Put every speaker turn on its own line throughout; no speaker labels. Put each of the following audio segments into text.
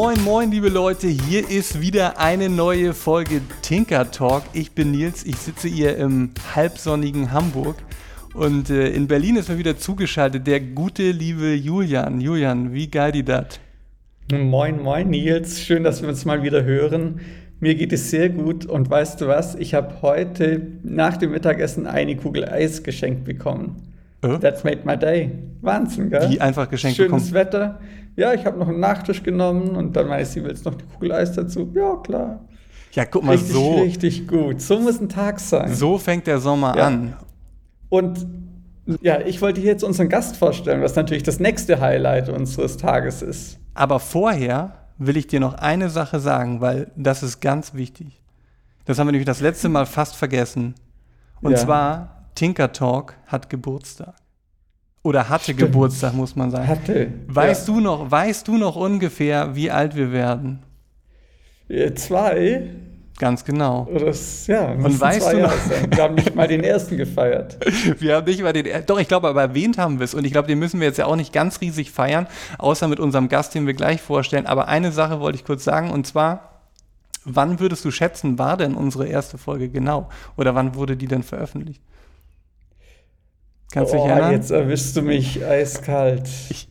Moin, moin, liebe Leute, hier ist wieder eine neue Folge Tinker Talk. Ich bin Nils, ich sitze hier im halbsonnigen Hamburg und äh, in Berlin ist mir wieder zugeschaltet der gute, liebe Julian. Julian, wie geil die dat?
Moin, moin, Nils, schön, dass wir uns mal wieder hören. Mir geht es sehr gut und weißt du was? Ich habe heute nach dem Mittagessen eine Kugel Eis geschenkt bekommen. Äh? That's made my day. Wahnsinn, gell?
Wie einfach geschenkt
Schönes bekommen. Wetter. Ja, ich habe noch einen Nachtisch genommen und dann meine ich, sie willst noch die Kugel Eis dazu. Ja, klar.
Ja, guck mal,
richtig,
so.
Richtig gut. So muss ein Tag sein.
So fängt der Sommer ja. an.
Und ja, ich wollte hier jetzt unseren Gast vorstellen, was natürlich das nächste Highlight unseres Tages ist.
Aber vorher will ich dir noch eine Sache sagen, weil das ist ganz wichtig. Das haben wir nämlich das letzte Mal fast vergessen. Und ja. zwar, Tinker Talk hat Geburtstag. Oder hatte Stimmt. Geburtstag, muss man sagen.
Hatte.
Weißt ja. du noch, weißt du noch ungefähr, wie alt wir werden?
Zwei.
Ganz genau.
Das, ja,
und weißt du noch,
wir haben nicht mal den ersten gefeiert.
wir haben nicht mal den ersten. Doch, ich glaube, aber erwähnt haben wir es. Und ich glaube, den müssen wir jetzt ja auch nicht ganz riesig feiern, außer mit unserem Gast, den wir gleich vorstellen. Aber eine Sache wollte ich kurz sagen, und zwar, wann würdest du schätzen, war denn unsere erste Folge genau? Oder wann wurde die denn veröffentlicht?
Kannst du oh, dich erinnern? Jetzt erwischst du mich eiskalt.
Ich,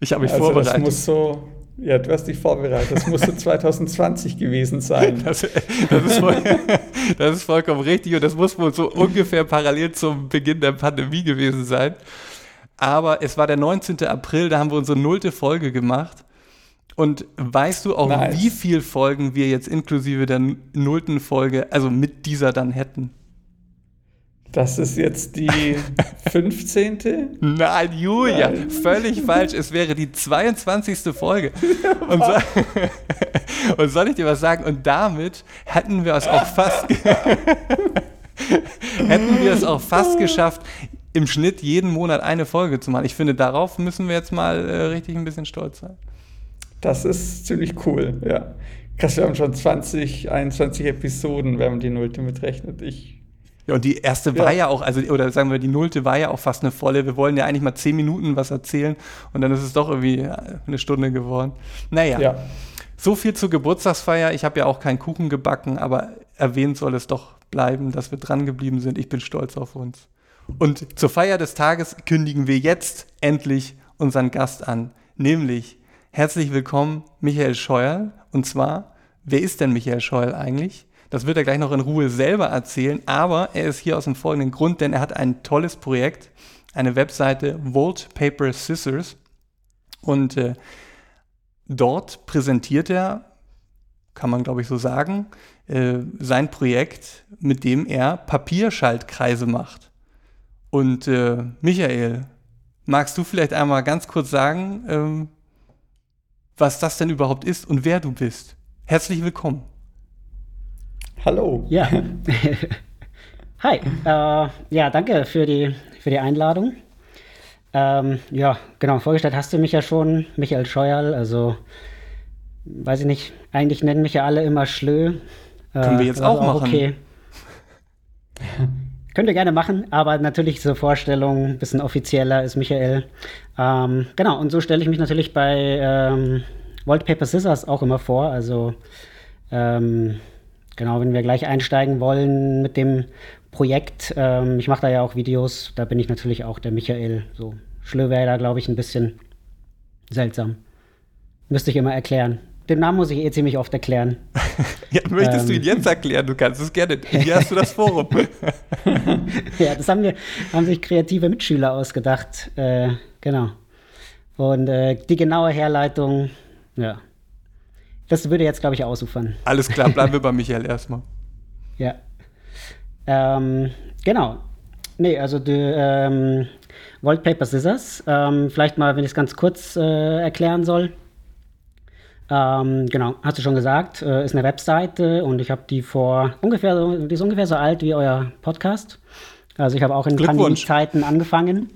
ich habe mich also vorbereitet.
Das muss so. Ja, du hast dich vorbereitet. Das musste 2020 gewesen sein.
Das, das, ist voll, das, ist vollkommen richtig und das muss wohl so ungefähr parallel zum Beginn der Pandemie gewesen sein. Aber es war der 19. April, da haben wir unsere nullte Folge gemacht. Und weißt du auch, nice. wie viele Folgen wir jetzt inklusive der nullten Folge, also mit dieser dann hätten?
Das ist jetzt die 15.
Nein, Julia, Nein. völlig falsch. Es wäre die 22. Folge. Und, so, und, soll ich dir was sagen? Und damit hätten wir es auch fast hätten wir es auch fast geschafft, im Schnitt jeden Monat eine Folge zu machen. Ich finde, darauf müssen wir jetzt mal äh, richtig ein bisschen stolz sein.
Das ist ziemlich cool, ja. Krass, wir haben schon 20, 21 Episoden, wenn man die Nullte mitrechnet. Ich
ja, und die erste ja. war ja auch, also, oder sagen wir, die nullte war ja auch fast eine volle. Wir wollen ja eigentlich mal zehn Minuten was erzählen und dann ist es doch irgendwie eine Stunde geworden. Naja. Ja. So viel zur Geburtstagsfeier. Ich habe ja auch keinen Kuchen gebacken, aber erwähnt soll es doch bleiben, dass wir dran geblieben sind. Ich bin stolz auf uns. Und zur Feier des Tages kündigen wir jetzt endlich unseren Gast an, nämlich herzlich willkommen Michael Scheuer. Und zwar, wer ist denn Michael Scheuer eigentlich? Das wird er gleich noch in Ruhe selber erzählen, aber er ist hier aus dem folgenden Grund, denn er hat ein tolles Projekt, eine Webseite Vault Paper Scissors und äh, dort präsentiert er, kann man glaube ich so sagen, äh, sein Projekt, mit dem er Papierschaltkreise macht. Und äh, Michael, magst du vielleicht einmal ganz kurz sagen, ähm, was das denn überhaupt ist und wer du bist? Herzlich willkommen.
Hallo.
Ja. Hi. Äh, ja, danke für die, für die Einladung. Ähm, ja, genau, vorgestellt hast du mich ja schon, Michael Scheuerl, also weiß ich nicht, eigentlich nennen mich ja alle immer Schlö.
Äh, Können wir jetzt auch, auch machen. Okay.
Könnt ihr gerne machen, aber natürlich zur Vorstellung, ein bisschen offizieller ist Michael. Ähm, genau, und so stelle ich mich natürlich bei ähm, Paper Scissors auch immer vor. Also ähm, Genau, wenn wir gleich einsteigen wollen mit dem Projekt, ähm, ich mache da ja auch Videos, da bin ich natürlich auch der Michael. So, Schlö wäre da, glaube ich, ein bisschen seltsam. Müsste ich immer erklären. Den Namen muss ich eh ziemlich oft erklären.
ja, möchtest ähm, du ihn jetzt erklären? Du kannst es gerne. Hier hast du das Forum.
ja, das haben, wir, haben sich kreative Mitschüler ausgedacht. Äh, genau. Und äh, die genaue Herleitung, ja, das würde jetzt, glaube ich, ausufern.
Alles klar, bleiben wir bei Michael erstmal.
Ja. Ähm, genau. Nee, also die ähm, Volt Paper Scissors. Ähm, vielleicht mal, wenn ich es ganz kurz äh, erklären soll. Ähm, genau, hast du schon gesagt, äh, ist eine Webseite und ich habe die vor ungefähr, die ist ungefähr so alt wie euer Podcast. Also ich habe auch in Pandemie-Zeiten angefangen.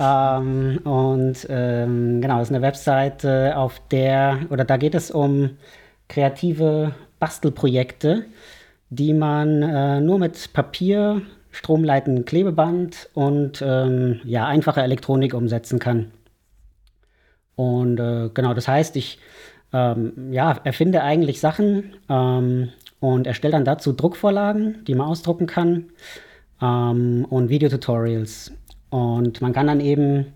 Ähm, und ähm, genau, das ist eine Webseite, auf der, oder da geht es um kreative Bastelprojekte, die man äh, nur mit Papier, stromleitendem Klebeband und ähm, ja, einfacher Elektronik umsetzen kann. Und äh, genau, das heißt, ich ähm, ja, erfinde eigentlich Sachen ähm, und erstelle dann dazu Druckvorlagen, die man ausdrucken kann ähm, und Videotutorials. Und man kann dann eben,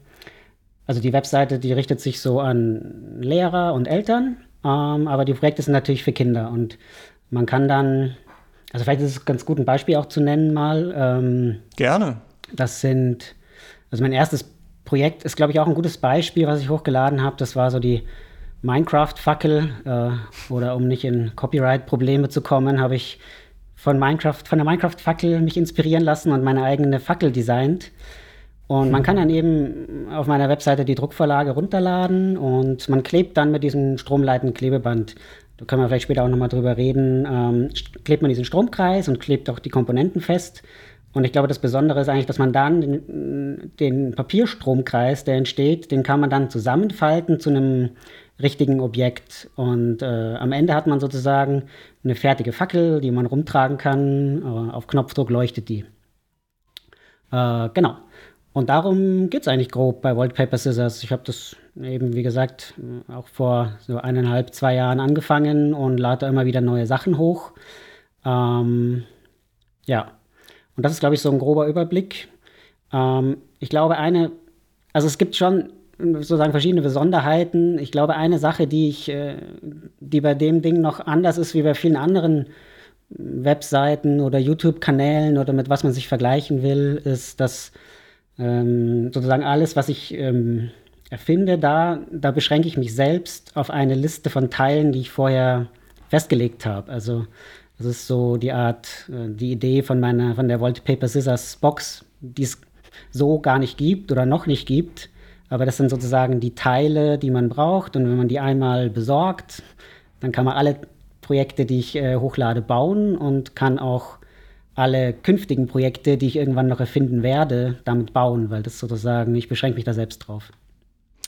also die Webseite, die richtet sich so an Lehrer und Eltern, ähm, aber die Projekte sind natürlich für Kinder und man kann dann, also vielleicht ist es ganz gut, ein Beispiel auch zu nennen mal.
Ähm, Gerne.
Das sind, also mein erstes Projekt ist, glaube ich, auch ein gutes Beispiel, was ich hochgeladen habe. Das war so die Minecraft-Fackel. Äh, oder um nicht in Copyright-Probleme zu kommen, habe ich von Minecraft, von der Minecraft-Fackel mich inspirieren lassen und meine eigene Fackel designt. Und man kann dann eben auf meiner Webseite die Druckvorlage runterladen und man klebt dann mit diesem stromleitenden Klebeband. Da können wir vielleicht später auch nochmal drüber reden. Ähm, klebt man diesen Stromkreis und klebt auch die Komponenten fest. Und ich glaube, das Besondere ist eigentlich, dass man dann den, den, Papierstromkreis, der entsteht, den kann man dann zusammenfalten zu einem richtigen Objekt. Und äh, am Ende hat man sozusagen eine fertige Fackel, die man rumtragen kann. Äh, auf Knopfdruck leuchtet die. Äh, genau. Und darum geht es eigentlich grob bei Wallpaper Scissors. Ich habe das eben, wie gesagt, auch vor so eineinhalb, zwei Jahren angefangen und lade da immer wieder neue Sachen hoch. Ähm, ja, und das ist, glaube ich, so ein grober Überblick. Ähm, ich glaube, eine, also es gibt schon sozusagen verschiedene Besonderheiten. Ich glaube, eine Sache, die ich, äh, die bei dem Ding noch anders ist wie bei vielen anderen Webseiten oder YouTube-Kanälen oder mit was man sich vergleichen will, ist, dass ähm, sozusagen alles, was ich ähm, erfinde, da, da beschränke ich mich selbst auf eine Liste von Teilen, die ich vorher festgelegt habe. Also das ist so die Art, äh, die Idee von meiner, von der Volt Paper Scissors Box, die es so gar nicht gibt oder noch nicht gibt. Aber das sind sozusagen die Teile, die man braucht. Und wenn man die einmal besorgt, dann kann man alle Projekte, die ich äh, hochlade, bauen und kann auch alle künftigen Projekte, die ich irgendwann noch erfinden werde, damit bauen, weil das sozusagen, ich beschränke mich da selbst drauf.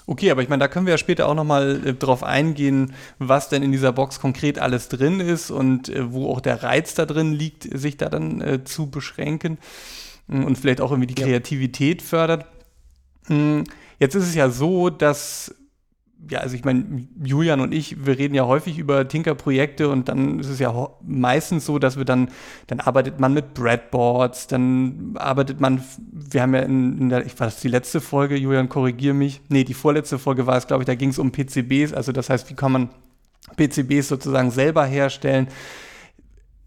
Okay, aber ich meine, da können wir ja später auch nochmal äh, drauf eingehen, was denn in dieser Box konkret alles drin ist und äh, wo auch der Reiz da drin liegt, sich da dann äh, zu beschränken mm, und vielleicht auch irgendwie die Kreativität ja. fördert. Mm, jetzt ist es ja so, dass ja, also ich meine, Julian und ich, wir reden ja häufig über Tinker-Projekte und dann ist es ja meistens so, dass wir dann, dann arbeitet man mit Breadboards, dann arbeitet man, wir haben ja in, in der, ich das die letzte Folge, Julian, korrigier mich. Nee, die vorletzte Folge war es, glaube ich, da ging es um PCBs, also das heißt, wie kann man PCBs sozusagen selber herstellen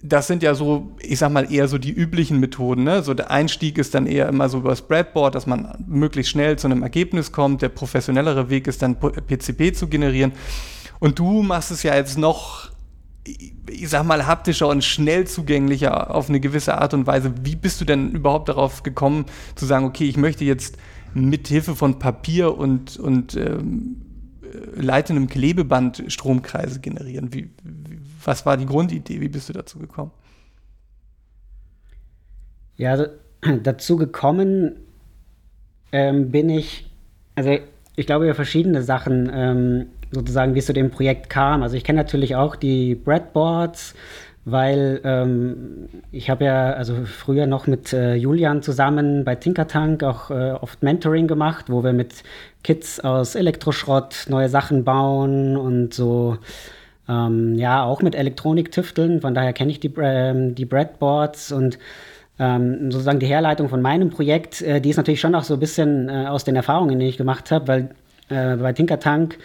das sind ja so, ich sag mal, eher so die üblichen Methoden. Ne? So der Einstieg ist dann eher immer so über das Breadboard, dass man möglichst schnell zu einem Ergebnis kommt. Der professionellere Weg ist dann PCB zu generieren. Und du machst es ja jetzt noch, ich sag mal, haptischer und schnell zugänglicher auf eine gewisse Art und Weise. Wie bist du denn überhaupt darauf gekommen, zu sagen, okay, ich möchte jetzt mit Hilfe von Papier und, und ähm, leitendem Klebeband Stromkreise generieren? Wie, wie was war die Grundidee? Wie bist du dazu gekommen?
Ja, dazu gekommen ähm, bin ich, also ich glaube über verschiedene Sachen, ähm, sozusagen, wie es zu dem Projekt kam. Also ich kenne natürlich auch die Breadboards, weil ähm, ich habe ja also früher noch mit äh, Julian zusammen bei Tinkertank auch äh, oft Mentoring gemacht, wo wir mit Kids aus Elektroschrott neue Sachen bauen und so ähm, ja, auch mit Elektronik tüfteln. Von daher kenne ich die, ähm, die Breadboards und ähm, sozusagen die Herleitung von meinem Projekt, äh, die ist natürlich schon auch so ein bisschen äh, aus den Erfahrungen, die ich gemacht habe, weil äh, bei Tinkertank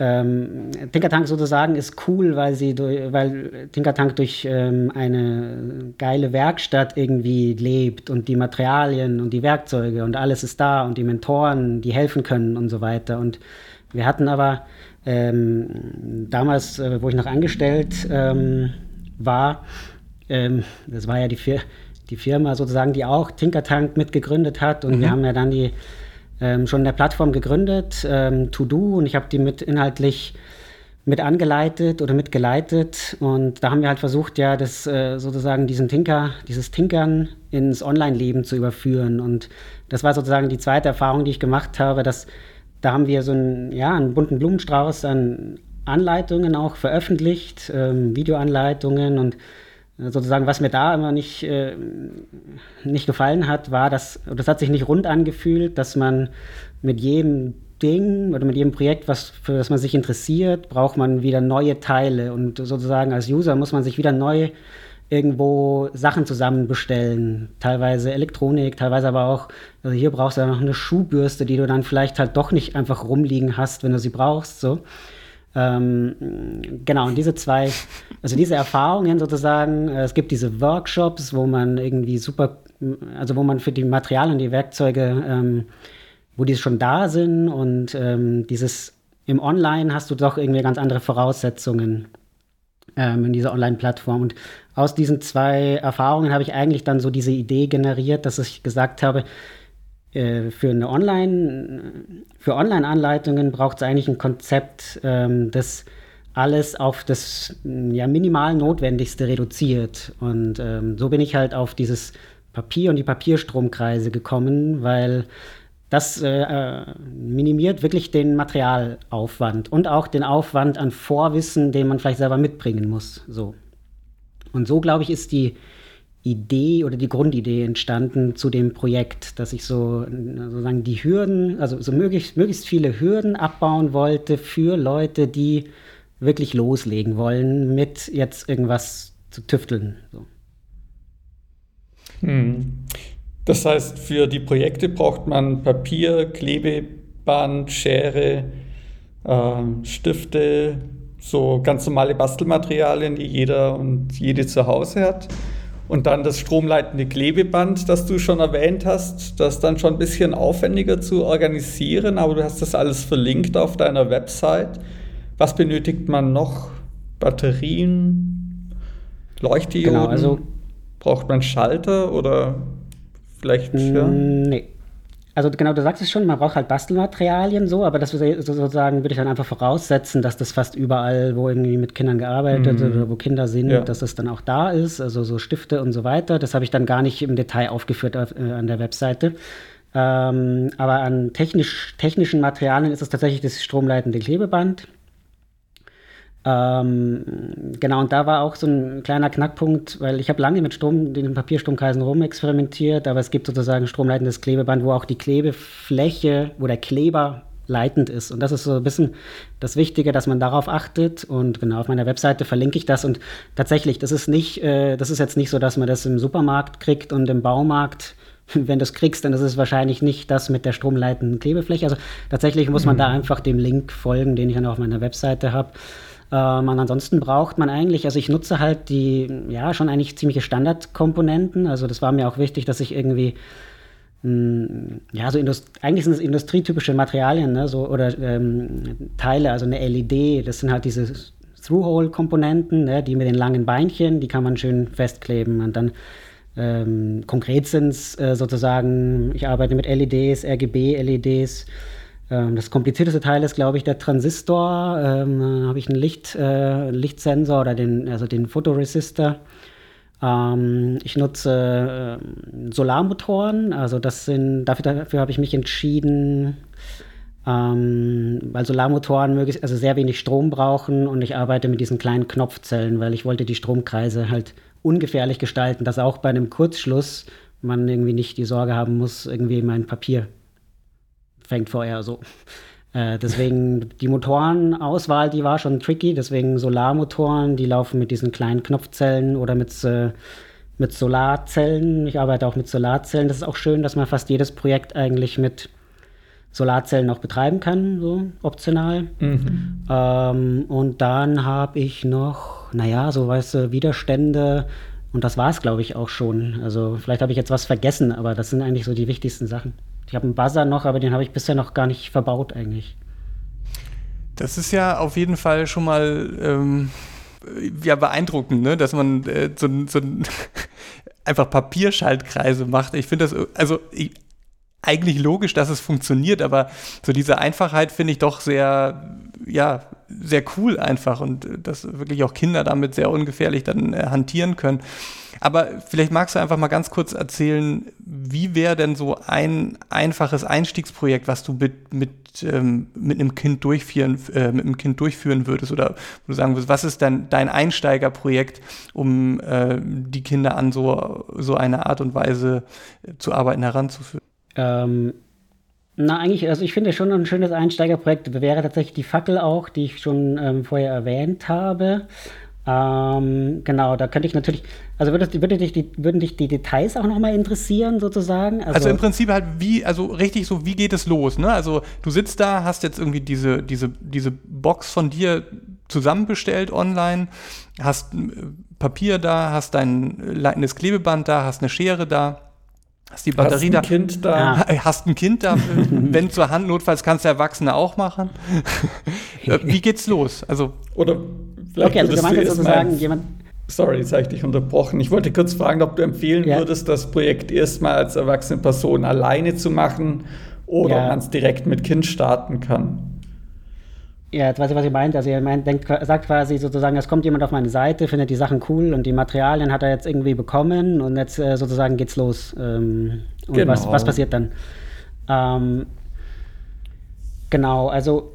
ähm, Tinkertank sozusagen ist cool, weil sie durch, weil Tinkertank durch ähm, eine geile Werkstatt irgendwie lebt und die Materialien und die Werkzeuge und alles ist da und die Mentoren, die helfen können und so weiter. Und wir hatten aber ähm, damals, äh, wo ich noch angestellt ähm, war, ähm, das war ja die, Fir die, Firma sozusagen, die auch Tinkertank mitgegründet hat. Und mhm. wir haben ja dann die ähm, schon eine Plattform gegründet, ähm, To Do, und ich habe die mit inhaltlich mit angeleitet oder mitgeleitet. Und da haben wir halt versucht, ja, das äh, sozusagen diesen Tinker, dieses Tinkern ins Online-Leben zu überführen. Und das war sozusagen die zweite Erfahrung, die ich gemacht habe, dass da haben wir so einen, ja, einen bunten Blumenstrauß an Anleitungen auch veröffentlicht, ähm, Videoanleitungen und äh, sozusagen, was mir da immer nicht, äh, nicht gefallen hat, war, dass, das hat sich nicht rund angefühlt, dass man mit jedem Ding oder mit jedem Projekt, was, für das man sich interessiert, braucht man wieder neue Teile. Und sozusagen als User muss man sich wieder neu irgendwo Sachen zusammenbestellen. Teilweise Elektronik, teilweise aber auch, also hier brauchst du ja noch eine Schuhbürste, die du dann vielleicht halt doch nicht einfach rumliegen hast, wenn du sie brauchst. So. Ähm, genau, und diese zwei, also diese Erfahrungen sozusagen, äh, es gibt diese Workshops, wo man irgendwie super, also wo man für die Materialien, die Werkzeuge, ähm, wo die schon da sind und ähm, dieses im Online hast du doch irgendwie ganz andere Voraussetzungen ähm, in dieser Online-Plattform. Und aus diesen zwei Erfahrungen habe ich eigentlich dann so diese Idee generiert, dass ich gesagt habe, äh, für eine Online, für Online-Anleitungen braucht es eigentlich ein Konzept, ähm, das alles auf das ja, minimal Notwendigste reduziert. Und ähm, so bin ich halt auf dieses Papier und die Papierstromkreise gekommen, weil das äh, äh, minimiert wirklich den Materialaufwand und auch den Aufwand an Vorwissen, den man vielleicht selber mitbringen muss. So. Und so, glaube ich, ist die Idee oder die Grundidee entstanden zu dem Projekt, dass ich so sozusagen die Hürden, also so möglichst, möglichst viele Hürden abbauen wollte für Leute, die wirklich loslegen wollen, mit jetzt irgendwas zu tüfteln. So.
Hm. Das heißt, für die Projekte braucht man Papier, Klebeband, Schere, äh, Stifte, so ganz normale Bastelmaterialien, die jeder und jede zu Hause hat. Und dann das stromleitende Klebeband, das du schon erwähnt hast, das dann schon ein bisschen aufwendiger zu organisieren, aber du hast das alles verlinkt auf deiner Website. Was benötigt man noch? Batterien, Leuchtdioden? Genau, also Braucht man Schalter oder vielleicht? Ja?
Nee, also genau, du sagst es schon, man braucht halt Bastelmaterialien so, aber das sozusagen würde ich dann einfach voraussetzen, dass das fast überall, wo irgendwie mit Kindern gearbeitet mhm. oder wo Kinder sind, ja. dass das dann auch da ist, also so Stifte und so weiter. Das habe ich dann gar nicht im Detail aufgeführt auf, äh, an der Webseite. Ähm, aber an technisch, technischen Materialien ist es tatsächlich das stromleitende Klebeband. Ähm, genau, und da war auch so ein kleiner Knackpunkt, weil ich habe lange mit Strom, den Papierstromkreisen rumexperimentiert, aber es gibt sozusagen stromleitendes Klebeband, wo auch die Klebefläche, wo der Kleber leitend ist. Und das ist so ein bisschen das Wichtige, dass man darauf achtet. Und genau auf meiner Webseite verlinke ich das. Und tatsächlich, das ist nicht, äh, das ist jetzt nicht so, dass man das im Supermarkt kriegt und im Baumarkt. Wenn du es kriegst, dann ist es wahrscheinlich nicht das mit der stromleitenden Klebefläche. Also tatsächlich muss man mhm. da einfach dem Link folgen, den ich dann auf meiner Webseite habe. Ähm, ansonsten braucht man eigentlich, also ich nutze halt die, ja, schon eigentlich ziemliche Standardkomponenten. Also das war mir auch wichtig, dass ich irgendwie mh, hm, ja, so Indust eigentlich sind es industrietypische Materialien, ne, so, oder ähm, Teile, also eine LED, das sind halt diese Through-Hole-Komponenten, ne, die mit den langen Beinchen, die kann man schön festkleben und dann ähm, konkret sind es äh, sozusagen, ich arbeite mit LEDs, RGB-LEDs, das komplizierteste Teil ist, glaube ich, der Transistor. Ähm, habe ich einen Licht, äh, Lichtsensor oder den, also den Photoresistor. Ähm, ich nutze äh, Solarmotoren, also das sind, dafür, dafür habe ich mich entschieden, ähm, weil Solarmotoren möglichst, also sehr wenig Strom brauchen und ich arbeite mit diesen kleinen Knopfzellen, weil ich wollte die Stromkreise halt ungefährlich gestalten, dass auch bei einem Kurzschluss man irgendwie nicht die Sorge haben muss, irgendwie mein Papier fängt vorher so. Äh, deswegen die Motorenauswahl, die war schon tricky. Deswegen Solarmotoren, die laufen mit diesen kleinen Knopfzellen oder mit, äh, mit Solarzellen. Ich arbeite auch mit Solarzellen. Das ist auch schön, dass man fast jedes Projekt eigentlich mit Solarzellen noch betreiben kann, so optional. Mhm. Ähm, und dann habe ich noch, naja, so weißt du, Widerstände. Und das war es, glaube ich, auch schon. Also vielleicht habe ich jetzt was vergessen, aber das sind eigentlich so die wichtigsten Sachen. Ich habe einen Buzzer noch, aber den habe ich bisher noch gar nicht verbaut eigentlich.
Das ist ja auf jeden Fall schon mal ähm, ja, beeindruckend, ne? dass man äh, so, so einfach Papierschaltkreise macht. Ich finde das, also ich, eigentlich logisch, dass es funktioniert, aber so diese Einfachheit finde ich doch sehr, ja, sehr cool einfach und äh, dass wirklich auch Kinder damit sehr ungefährlich dann äh, hantieren können. Aber vielleicht magst du einfach mal ganz kurz erzählen, wie wäre denn so ein einfaches Einstiegsprojekt, was du mit, mit, ähm, mit einem Kind durchführen, äh, mit einem Kind durchführen würdest oder du sagen würdest, was ist denn dein Einsteigerprojekt, um äh, die Kinder an so, so eine Art und Weise äh, zu arbeiten heranzuführen?
Ähm, Na, eigentlich, also ich finde schon ein schönes Einsteigerprojekt wäre tatsächlich die Fackel auch, die ich schon ähm, vorher erwähnt habe. Ähm, genau, da könnte ich natürlich, also würde, würde dich die, würden dich die Details auch nochmal interessieren, sozusagen?
Also, also, im Prinzip halt wie, also richtig so, wie geht es los, ne? Also du sitzt da, hast jetzt irgendwie diese, diese, diese Box von dir zusammenbestellt online, hast äh, Papier da, hast dein leitendes Klebeband da, hast eine Schere da. Hast die Batterie
hast ein Kind
da. Hast ein Kind da, wenn zur Hand, notfalls kannst du Erwachsene auch machen. Äh, wie geht's los? Also
Oder Vielleicht okay, also du meinst sozusagen jemand. Sorry, jetzt habe ich dich unterbrochen. Ich wollte kurz fragen, ob du empfehlen ja. würdest, das Projekt erstmal als erwachsene Person alleine zu machen oder ja. ob man es direkt mit Kind starten kann.
Ja, jetzt weiß ich, was ihr meint. Also ihr meint, denkt, sagt quasi sozusagen, es kommt jemand auf meine Seite, findet die Sachen cool und die Materialien hat er jetzt irgendwie bekommen und jetzt äh, sozusagen geht's los. Ähm, und genau. was, was passiert dann? Ähm, genau, also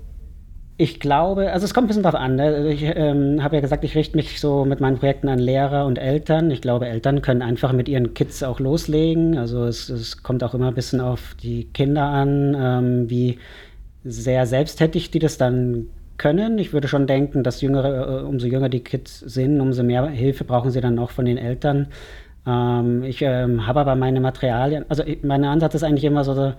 ich glaube, also es kommt ein bisschen drauf an. Ne? Ich ähm, habe ja gesagt, ich richte mich so mit meinen Projekten an Lehrer und Eltern. Ich glaube, Eltern können einfach mit ihren Kids auch loslegen. Also es, es kommt auch immer ein bisschen auf die Kinder an, ähm, wie sehr selbsttätig die das dann können. Ich würde schon denken, dass jüngere, äh, umso jünger die Kids sind, umso mehr Hilfe brauchen sie dann auch von den Eltern. Ähm, ich ähm, habe aber meine Materialien, also ich, mein Ansatz ist eigentlich immer so,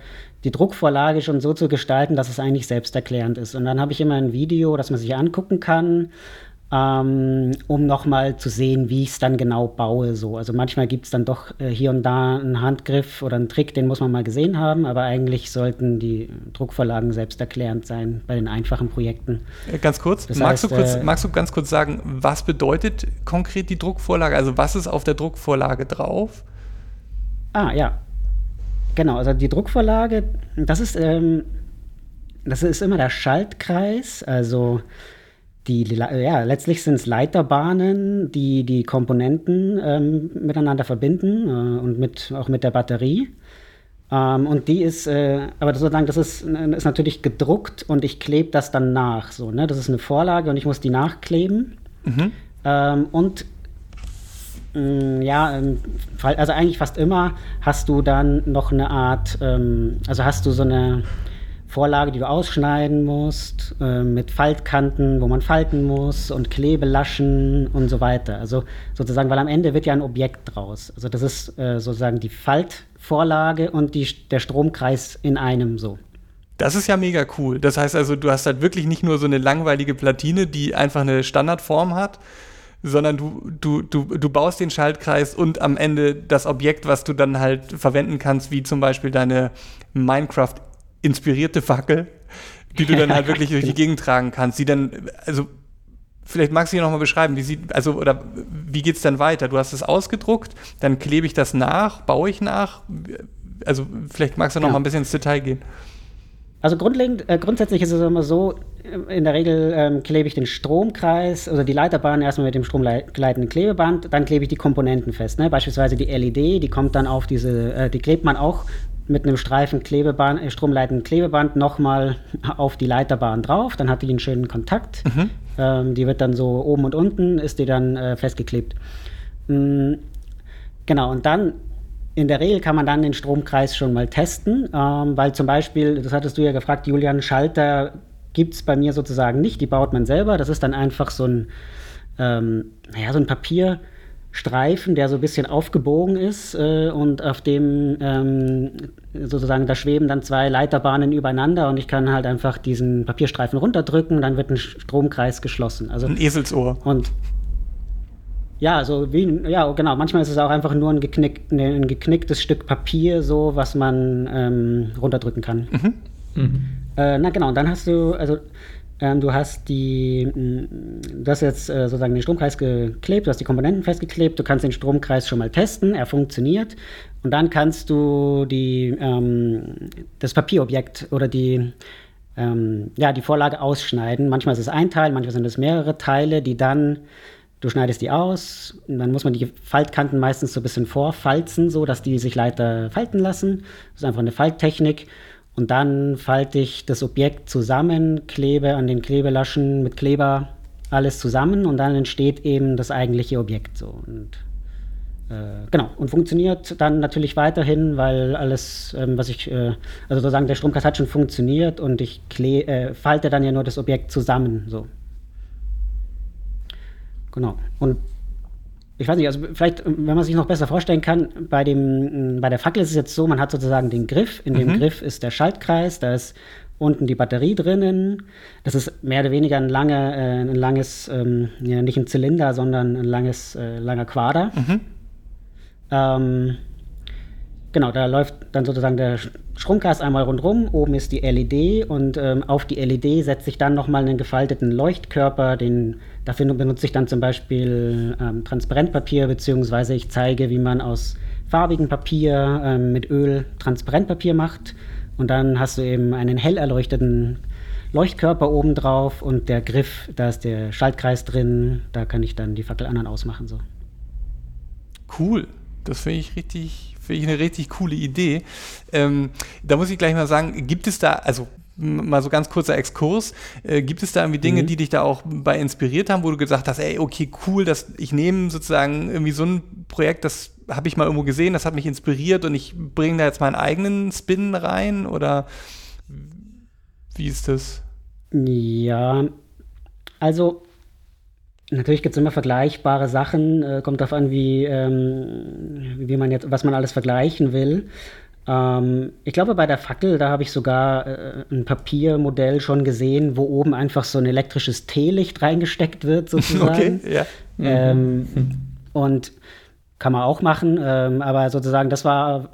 die Druckvorlage schon so zu gestalten, dass es eigentlich selbsterklärend ist. Und dann habe ich immer ein Video, das man sich angucken kann, ähm, um nochmal zu sehen, wie ich es dann genau baue. So. Also manchmal gibt es dann doch äh, hier und da einen Handgriff oder einen Trick, den muss man mal gesehen haben, aber eigentlich sollten die Druckvorlagen selbsterklärend sein bei den einfachen Projekten.
Äh, ganz kurz, magst, heißt, du kurz äh, magst du ganz kurz sagen, was bedeutet konkret die Druckvorlage? Also was ist auf der Druckvorlage drauf?
Ah, ja. Genau, also die Druckvorlage, das ist, ähm, das ist immer der Schaltkreis, also die, ja, letztlich sind es Leiterbahnen, die die Komponenten ähm, miteinander verbinden äh, und mit, auch mit der Batterie. Ähm, und die ist, äh, aber sozusagen, das ist, ist natürlich gedruckt und ich klebe das dann nach. So, ne? Das ist eine Vorlage und ich muss die nachkleben. Mhm. Ähm, und mh, mm, ja, also eigentlich fast immer hast du dann noch eine Art, ähm, also hast du so eine Vorlage, die du ausschneiden musst, äh, mit Faltkanten, wo man falten muss und Klebelaschen und so weiter. Also sozusagen, weil am Ende wird ja ein Objekt draus. Also das ist äh, sozusagen die Faltvorlage und die, der Stromkreis in einem so.
Das ist ja mega cool. Das heißt also, du hast halt wirklich nicht nur so eine langweilige Platine, die einfach eine Standardform hat, sondern du, du, du, du baust den Schaltkreis und am Ende das Objekt, was du dann halt verwenden kannst, wie zum Beispiel deine Minecraft inspirierte Fackel, die du dann halt wirklich durch die Gegend tragen kannst, die dann, also vielleicht magst du hier nochmal beschreiben, wie sieht, also, oder wie geht es dann weiter? Du hast es ausgedruckt, dann klebe ich das nach, baue ich nach, also vielleicht magst du noch ja. mal ein bisschen ins Detail gehen.
Also grundlegend, äh, grundsätzlich ist es immer so, in der Regel ähm, klebe ich den Stromkreis, also die Leiterbahn erstmal mit dem stromgleitenden Klebeband, dann klebe ich die Komponenten fest. Ne? Beispielsweise die LED, die kommt dann auf diese, äh, die klebt man auch mit einem Streifen Klebeband, äh, stromleitenden Klebeband nochmal auf die Leiterbahn drauf. Dann hat die einen schönen Kontakt. Mhm. Ähm, die wird dann so oben und unten, ist die dann äh, festgeklebt. Mhm. Genau, und dann in der Regel kann man dann den Stromkreis schon mal testen, ähm, weil zum Beispiel, das hattest du ja gefragt, Julian, Schalter gibt es bei mir sozusagen nicht, die baut man selber. Das ist dann einfach so ein, ähm, naja, so ein Papier Streifen, der so ein bisschen aufgebogen ist äh, und auf dem ähm, sozusagen da schweben dann zwei Leiterbahnen übereinander und ich kann halt einfach diesen Papierstreifen runterdrücken, dann wird ein Stromkreis geschlossen.
Also, ein Eselsohr.
Und ja, so wie, ja, genau. Manchmal ist es auch einfach nur ein, geknick, ein geknicktes Stück Papier, so was man ähm, runterdrücken kann. Mhm. Mhm. Äh, na genau, und dann hast du, also ähm, du hast die, mm, du hast jetzt äh, sozusagen den Stromkreis geklebt, du hast die Komponenten festgeklebt, du kannst den Stromkreis schon mal testen, er funktioniert. Und dann kannst du die, ähm, das Papierobjekt oder die, ähm, ja, die Vorlage ausschneiden. Manchmal ist es ein Teil, manchmal sind es mehrere Teile, die dann, du schneidest die aus, dann muss man die Faltkanten meistens so ein bisschen vorfalzen, so dass die sich leichter falten lassen. Das ist einfach eine Falttechnik. Und dann falte ich das Objekt zusammen, klebe an den Klebelaschen mit Kleber alles zusammen und dann entsteht eben das eigentliche Objekt so. Und äh, genau, und funktioniert dann natürlich weiterhin, weil alles, ähm, was ich, äh, also sozusagen der Stromkreis hat schon funktioniert und ich äh, falte dann ja nur das Objekt zusammen. So. Genau. Und ich weiß nicht, also vielleicht, wenn man sich noch besser vorstellen kann, bei, dem, bei der Fackel ist es jetzt so, man hat sozusagen den Griff. In mhm. dem Griff ist der Schaltkreis, da ist unten die Batterie drinnen. Das ist mehr oder weniger ein, lange, äh, ein langes, ähm, ja, nicht ein Zylinder, sondern ein langes, äh, langer Quader. Mhm. Ähm, genau, da läuft dann sozusagen der Stromkreis einmal rundherum. Oben ist die LED und ähm, auf die LED setzt sich dann nochmal einen gefalteten Leuchtkörper. Den, dafür benutze ich dann zum Beispiel ähm, Transparentpapier, beziehungsweise ich zeige, wie man aus farbigem Papier ähm, mit Öl Transparentpapier macht. Und dann hast du eben einen hell erleuchteten Leuchtkörper oben drauf und der Griff, da ist der Schaltkreis drin, da kann ich dann die Fackel an und ausmachen. So.
Cool. Das finde ich richtig, finde ich eine richtig coole Idee. Ähm, da muss ich gleich mal sagen, gibt es da, also mal so ganz kurzer Exkurs. Äh, gibt es da irgendwie Dinge, mhm. die dich da auch bei inspiriert haben, wo du gesagt hast, ey, okay, cool, dass ich nehme sozusagen irgendwie so ein Projekt, das habe ich mal irgendwo gesehen, das hat mich inspiriert und ich bringe da jetzt meinen eigenen Spin rein oder wie ist das?
Ja, also Natürlich gibt es immer vergleichbare Sachen, äh, kommt darauf an, wie, ähm, wie man jetzt, was man alles vergleichen will. Ähm, ich glaube, bei der Fackel, da habe ich sogar äh, ein Papiermodell schon gesehen, wo oben einfach so ein elektrisches Teelicht reingesteckt wird, sozusagen. Okay, ja. Ähm, mhm. Und kann man auch machen, ähm, aber sozusagen, das war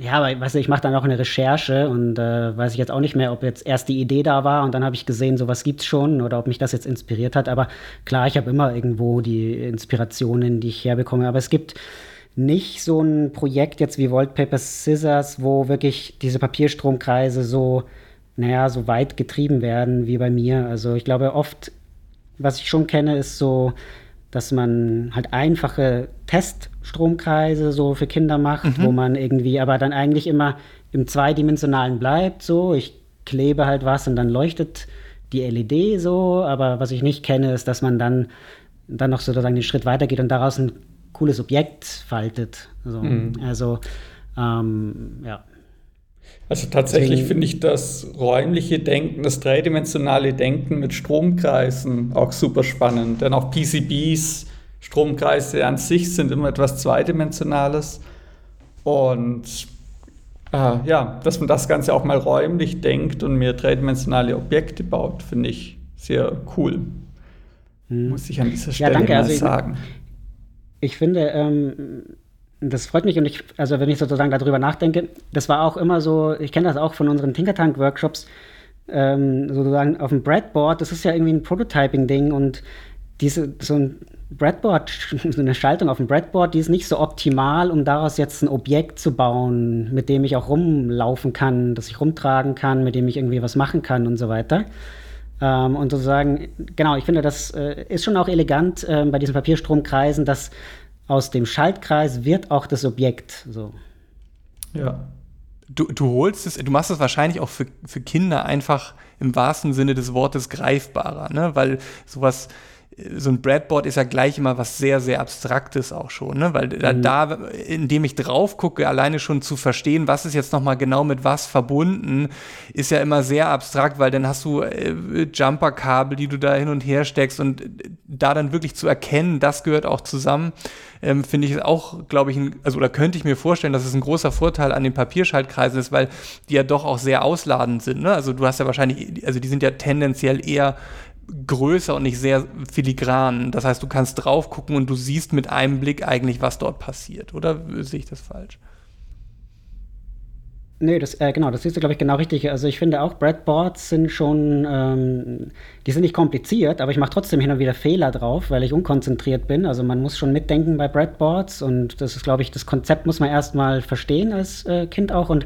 ja, aber weißt du, ich mache dann auch eine Recherche und äh, weiß ich jetzt auch nicht mehr, ob jetzt erst die Idee da war und dann habe ich gesehen, sowas gibt's schon oder ob mich das jetzt inspiriert hat. Aber klar, ich habe immer irgendwo die Inspirationen, die ich herbekomme. Aber es gibt nicht so ein Projekt jetzt wie Paper Scissors, wo wirklich diese Papierstromkreise so, naja, so weit getrieben werden wie bei mir. Also ich glaube, oft, was ich schon kenne, ist so dass man halt einfache Teststromkreise so für Kinder macht, mhm. wo man irgendwie aber dann eigentlich immer im zweidimensionalen bleibt. So, ich klebe halt was und dann leuchtet die LED so. Aber was ich nicht kenne, ist, dass man dann dann noch sozusagen den Schritt weitergeht und daraus ein cooles Objekt faltet. So. Mhm. Also ähm, ja.
Also tatsächlich finde ich das räumliche Denken, das dreidimensionale Denken mit Stromkreisen auch super spannend. Denn auch PCBs, Stromkreise an sich sind immer etwas Zweidimensionales. Und äh, ja, dass man das Ganze auch mal räumlich denkt und mehr dreidimensionale Objekte baut, finde ich sehr cool. Hm. Muss ich an dieser Stelle ja, danke. mal also sagen.
Ich, ich finde, ähm, das freut mich und ich, also wenn ich sozusagen darüber nachdenke, das war auch immer so, ich kenne das auch von unseren Tinkertank-Workshops, ähm, sozusagen auf dem Breadboard, das ist ja irgendwie ein Prototyping-Ding und diese, so ein Breadboard, so eine Schaltung auf dem Breadboard, die ist nicht so optimal, um daraus jetzt ein Objekt zu bauen, mit dem ich auch rumlaufen kann, das ich rumtragen kann, mit dem ich irgendwie was machen kann und so weiter. Ähm, und sozusagen, genau, ich finde, das äh, ist schon auch elegant äh, bei diesen Papierstromkreisen, dass aus dem Schaltkreis wird auch das Objekt so.
Ja. Du, du holst es, du machst es wahrscheinlich auch für, für Kinder einfach im wahrsten Sinne des Wortes greifbarer, ne? Weil sowas, so ein Breadboard ist ja gleich immer was sehr, sehr Abstraktes auch schon, ne? Weil mhm. da, indem ich drauf gucke, alleine schon zu verstehen, was ist jetzt nochmal genau mit was verbunden, ist ja immer sehr abstrakt, weil dann hast du äh, Jumperkabel, die du da hin und her steckst und da dann wirklich zu erkennen, das gehört auch zusammen, ähm, finde ich auch, glaube ich, ein, also oder könnte ich mir vorstellen, dass es ein großer Vorteil an den Papierschaltkreisen ist, weil die ja doch auch sehr ausladend sind. Ne? Also du hast ja wahrscheinlich, also die sind ja tendenziell eher größer und nicht sehr filigran. Das heißt, du kannst drauf gucken und du siehst mit einem Blick eigentlich, was dort passiert. Oder sehe ich das falsch?
Nee, das, äh, genau, das siehst du, glaube ich, genau richtig. Also ich finde auch, Breadboards sind schon, ähm, die sind nicht kompliziert, aber ich mache trotzdem hin und wieder Fehler drauf, weil ich unkonzentriert bin. Also man muss schon mitdenken bei Breadboards und das ist, glaube ich, das Konzept muss man erstmal verstehen als äh, Kind auch und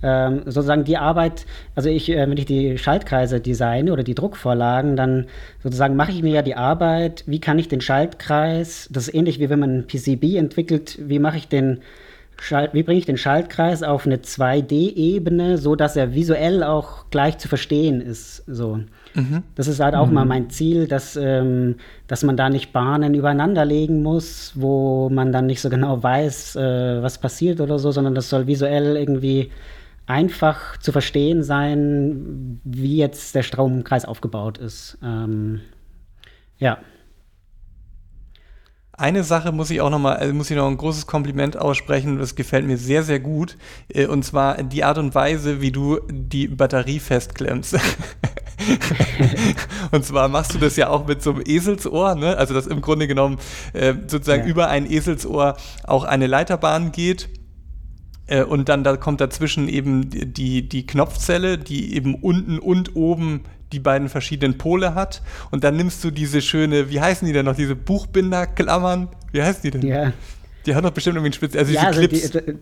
ähm, sozusagen die Arbeit, also ich, äh, wenn ich die Schaltkreise designe oder die Druckvorlagen, dann sozusagen mache ich mir ja die Arbeit, wie kann ich den Schaltkreis, das ist ähnlich wie wenn man ein PCB entwickelt, wie mache ich den Schalt, wie bringe ich den Schaltkreis auf eine 2D-Ebene, so dass er visuell auch gleich zu verstehen ist. So. Mhm. Das ist halt auch mhm. mal mein Ziel, dass, ähm, dass man da nicht Bahnen übereinander legen muss, wo man dann nicht so genau weiß, äh, was passiert oder so, sondern das soll visuell irgendwie einfach zu verstehen sein, wie jetzt der Stromkreis aufgebaut ist. Ähm, ja.
Eine Sache muss ich auch noch mal, also muss ich noch ein großes Kompliment aussprechen, das gefällt mir sehr, sehr gut. Äh, und zwar die Art und Weise, wie du die Batterie festklemmst. und zwar machst du das ja auch mit so einem Eselsohr, ne? also dass im Grunde genommen äh, sozusagen ja. über ein Eselsohr auch eine Leiterbahn geht. Äh, und dann da kommt dazwischen eben die, die Knopfzelle, die eben unten und oben die beiden verschiedenen Pole hat. Und dann nimmst du diese schöne, wie heißen die denn noch, diese Buchbinderklammern? Wie heißen die denn? Ja. Die haben doch bestimmt irgendwie einen Spitz, also ja, diese also Clips. Die,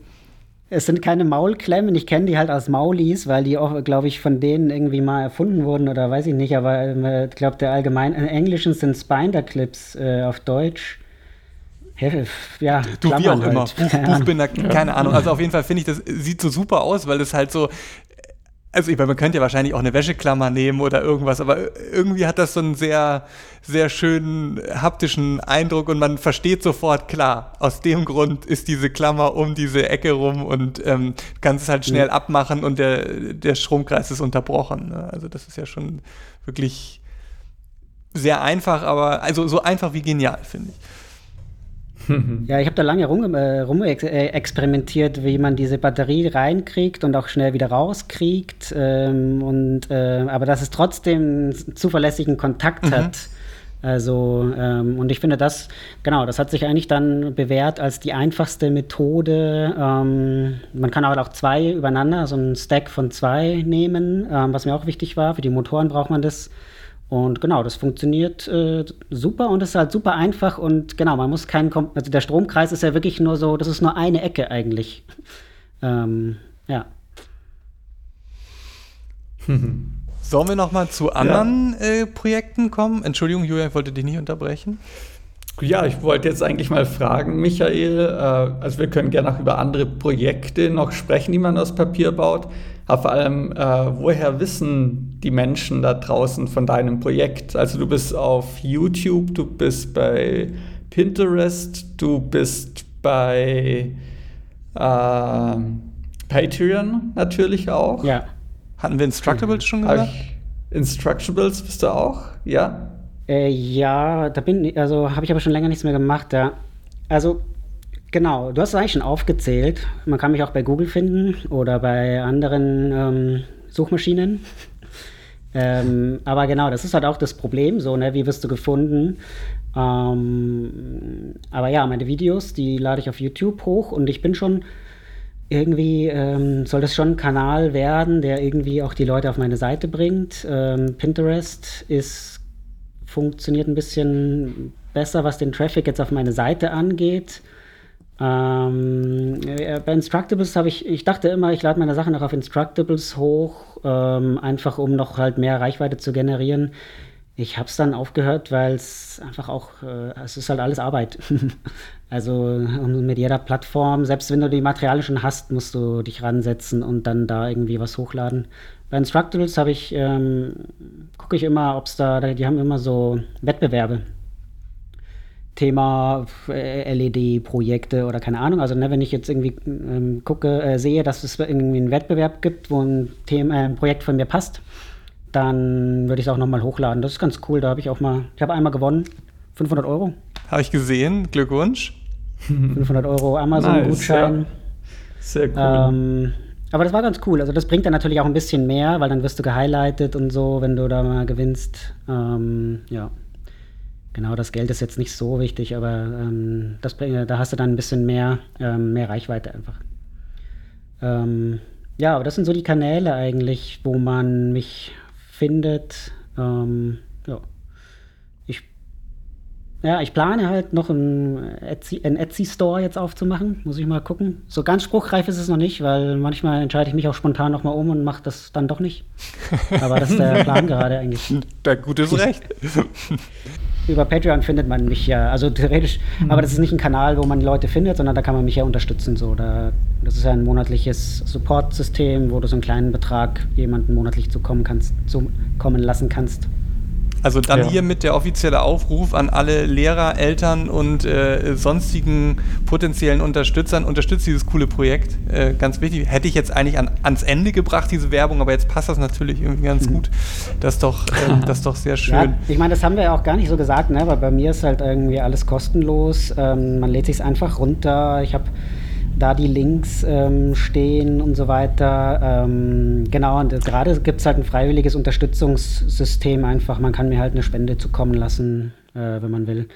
es sind keine Maulklemmen, ich kenne die halt als Maulis, weil die auch, glaube ich, von denen irgendwie mal erfunden wurden oder weiß ich nicht, aber äh, ich glaube, der allgemein, im Englischen sind Spinder-Clips äh, auf Deutsch.
Ja, du, wie auch halt. immer. Buch, Buchbinder, keine Ahnung. Also auf jeden Fall finde ich, das sieht so super aus, weil das halt so, also ich meine, man könnte ja wahrscheinlich auch eine Wäscheklammer nehmen oder irgendwas, aber irgendwie hat das so einen sehr, sehr schönen haptischen Eindruck und man versteht sofort, klar, aus dem Grund ist diese Klammer um diese Ecke rum und ähm, kannst es halt schnell ja. abmachen und der, der Stromkreis ist unterbrochen. Ne? Also das ist ja schon wirklich sehr einfach, aber also so einfach wie genial, finde ich.
Ja, ich habe da lange rum, äh, rum ex äh, experimentiert, wie man diese Batterie reinkriegt und auch schnell wieder rauskriegt. Ähm, und, äh, aber dass es trotzdem zuverlässigen Kontakt mhm. hat. Also, ähm, und ich finde das, genau, das hat sich eigentlich dann bewährt als die einfachste Methode. Ähm, man kann aber auch zwei übereinander, so einen Stack von zwei nehmen, ähm, was mir auch wichtig war. Für die Motoren braucht man das. Und genau, das funktioniert äh, super und ist halt super einfach und genau, man muss keinen, Kom also der Stromkreis ist ja wirklich nur so, das ist nur eine Ecke eigentlich. ähm, ja.
Sollen wir noch mal zu anderen ja. äh, Projekten kommen? Entschuldigung, Julia, ich wollte dich nicht unterbrechen.
Ja, ich wollte jetzt eigentlich mal fragen, Michael, äh, also wir können gerne auch über andere Projekte noch sprechen, die man aus Papier baut, aber vor allem, äh, woher wissen die Menschen da draußen von deinem Projekt? Also du bist auf YouTube, du bist bei Pinterest, du bist bei äh, Patreon natürlich auch.
Ja. Hatten wir Instructables schon gesagt?
Instructables bist du auch, ja?
Äh, ja, da bin also habe ich aber schon länger nichts mehr gemacht, ja. Also, genau, du hast es eigentlich schon aufgezählt. Man kann mich auch bei Google finden oder bei anderen ähm, Suchmaschinen. ähm, aber genau, das ist halt auch das Problem, so, ne, wie wirst du gefunden? Ähm, aber ja, meine Videos, die lade ich auf YouTube hoch und ich bin schon irgendwie ähm, soll das schon ein Kanal werden, der irgendwie auch die Leute auf meine Seite bringt. Ähm, Pinterest ist funktioniert ein bisschen besser, was den Traffic jetzt auf meine Seite angeht. Ähm, bei Instructables habe ich, ich dachte immer, ich lade meine Sachen noch auf Instructables hoch, ähm, einfach um noch halt mehr Reichweite zu generieren. Ich habe es dann aufgehört, weil es einfach auch, äh, es ist halt alles Arbeit. also mit jeder Plattform, selbst wenn du die Materialien schon hast, musst du dich ransetzen und dann da irgendwie was hochladen. Bei Instructables habe ich, ähm, gucke ich immer, ob es da, die haben immer so Wettbewerbe. Thema äh, LED-Projekte oder keine Ahnung. Also ne, wenn ich jetzt irgendwie ähm, gucke, äh, sehe, dass es irgendwie einen Wettbewerb gibt, wo ein, Thema, äh, ein Projekt von mir passt, dann würde ich es auch nochmal hochladen. Das ist ganz cool. Da habe ich auch mal, ich habe einmal gewonnen, 500 Euro.
Habe ich gesehen. Glückwunsch.
500 Euro Amazon-Gutschein. Nice, ja. Sehr cool. Ähm, aber das war ganz cool. Also das bringt dann natürlich auch ein bisschen mehr, weil dann wirst du gehighlightet und so, wenn du da mal gewinnst. Ähm, ja. Genau, das Geld ist jetzt nicht so wichtig, aber ähm, das, da hast du dann ein bisschen mehr, ähm, mehr Reichweite einfach. Ähm, ja, aber das sind so die Kanäle eigentlich, wo man mich findet. Ähm, ja. Ich, ja, ich plane halt noch einen Etsy-Store jetzt aufzumachen. Muss ich mal gucken. So ganz spruchreif ist es noch nicht, weil manchmal entscheide ich mich auch spontan nochmal um und mache das dann doch nicht. Aber das ist der Plan gerade eigentlich.
Der gutes Recht.
Über Patreon findet man mich ja, also theoretisch, mhm. aber das ist nicht ein Kanal, wo man Leute findet, sondern da kann man mich ja unterstützen. So. Da, das ist ja ein monatliches Support-System, wo du so einen kleinen Betrag jemanden monatlich zukommen kannst, zukommen lassen kannst.
Also dann ja. hier mit der offizielle Aufruf an alle Lehrer, Eltern und äh, sonstigen potenziellen Unterstützern, unterstützt dieses coole Projekt. Äh, ganz wichtig. Hätte ich jetzt eigentlich an, ans Ende gebracht, diese Werbung, aber jetzt passt das natürlich irgendwie ganz mhm. gut. Das ist doch, äh, das ist doch sehr schön. Ja,
ich meine, das haben wir ja auch gar nicht so gesagt, ne? weil bei mir ist halt irgendwie alles kostenlos. Ähm, man lädt sich einfach runter. Ich habe da die Links ähm, stehen und so weiter. Ähm, genau, und gerade gibt es halt ein freiwilliges Unterstützungssystem einfach. Man kann mir halt eine Spende zukommen lassen, äh, wenn man will.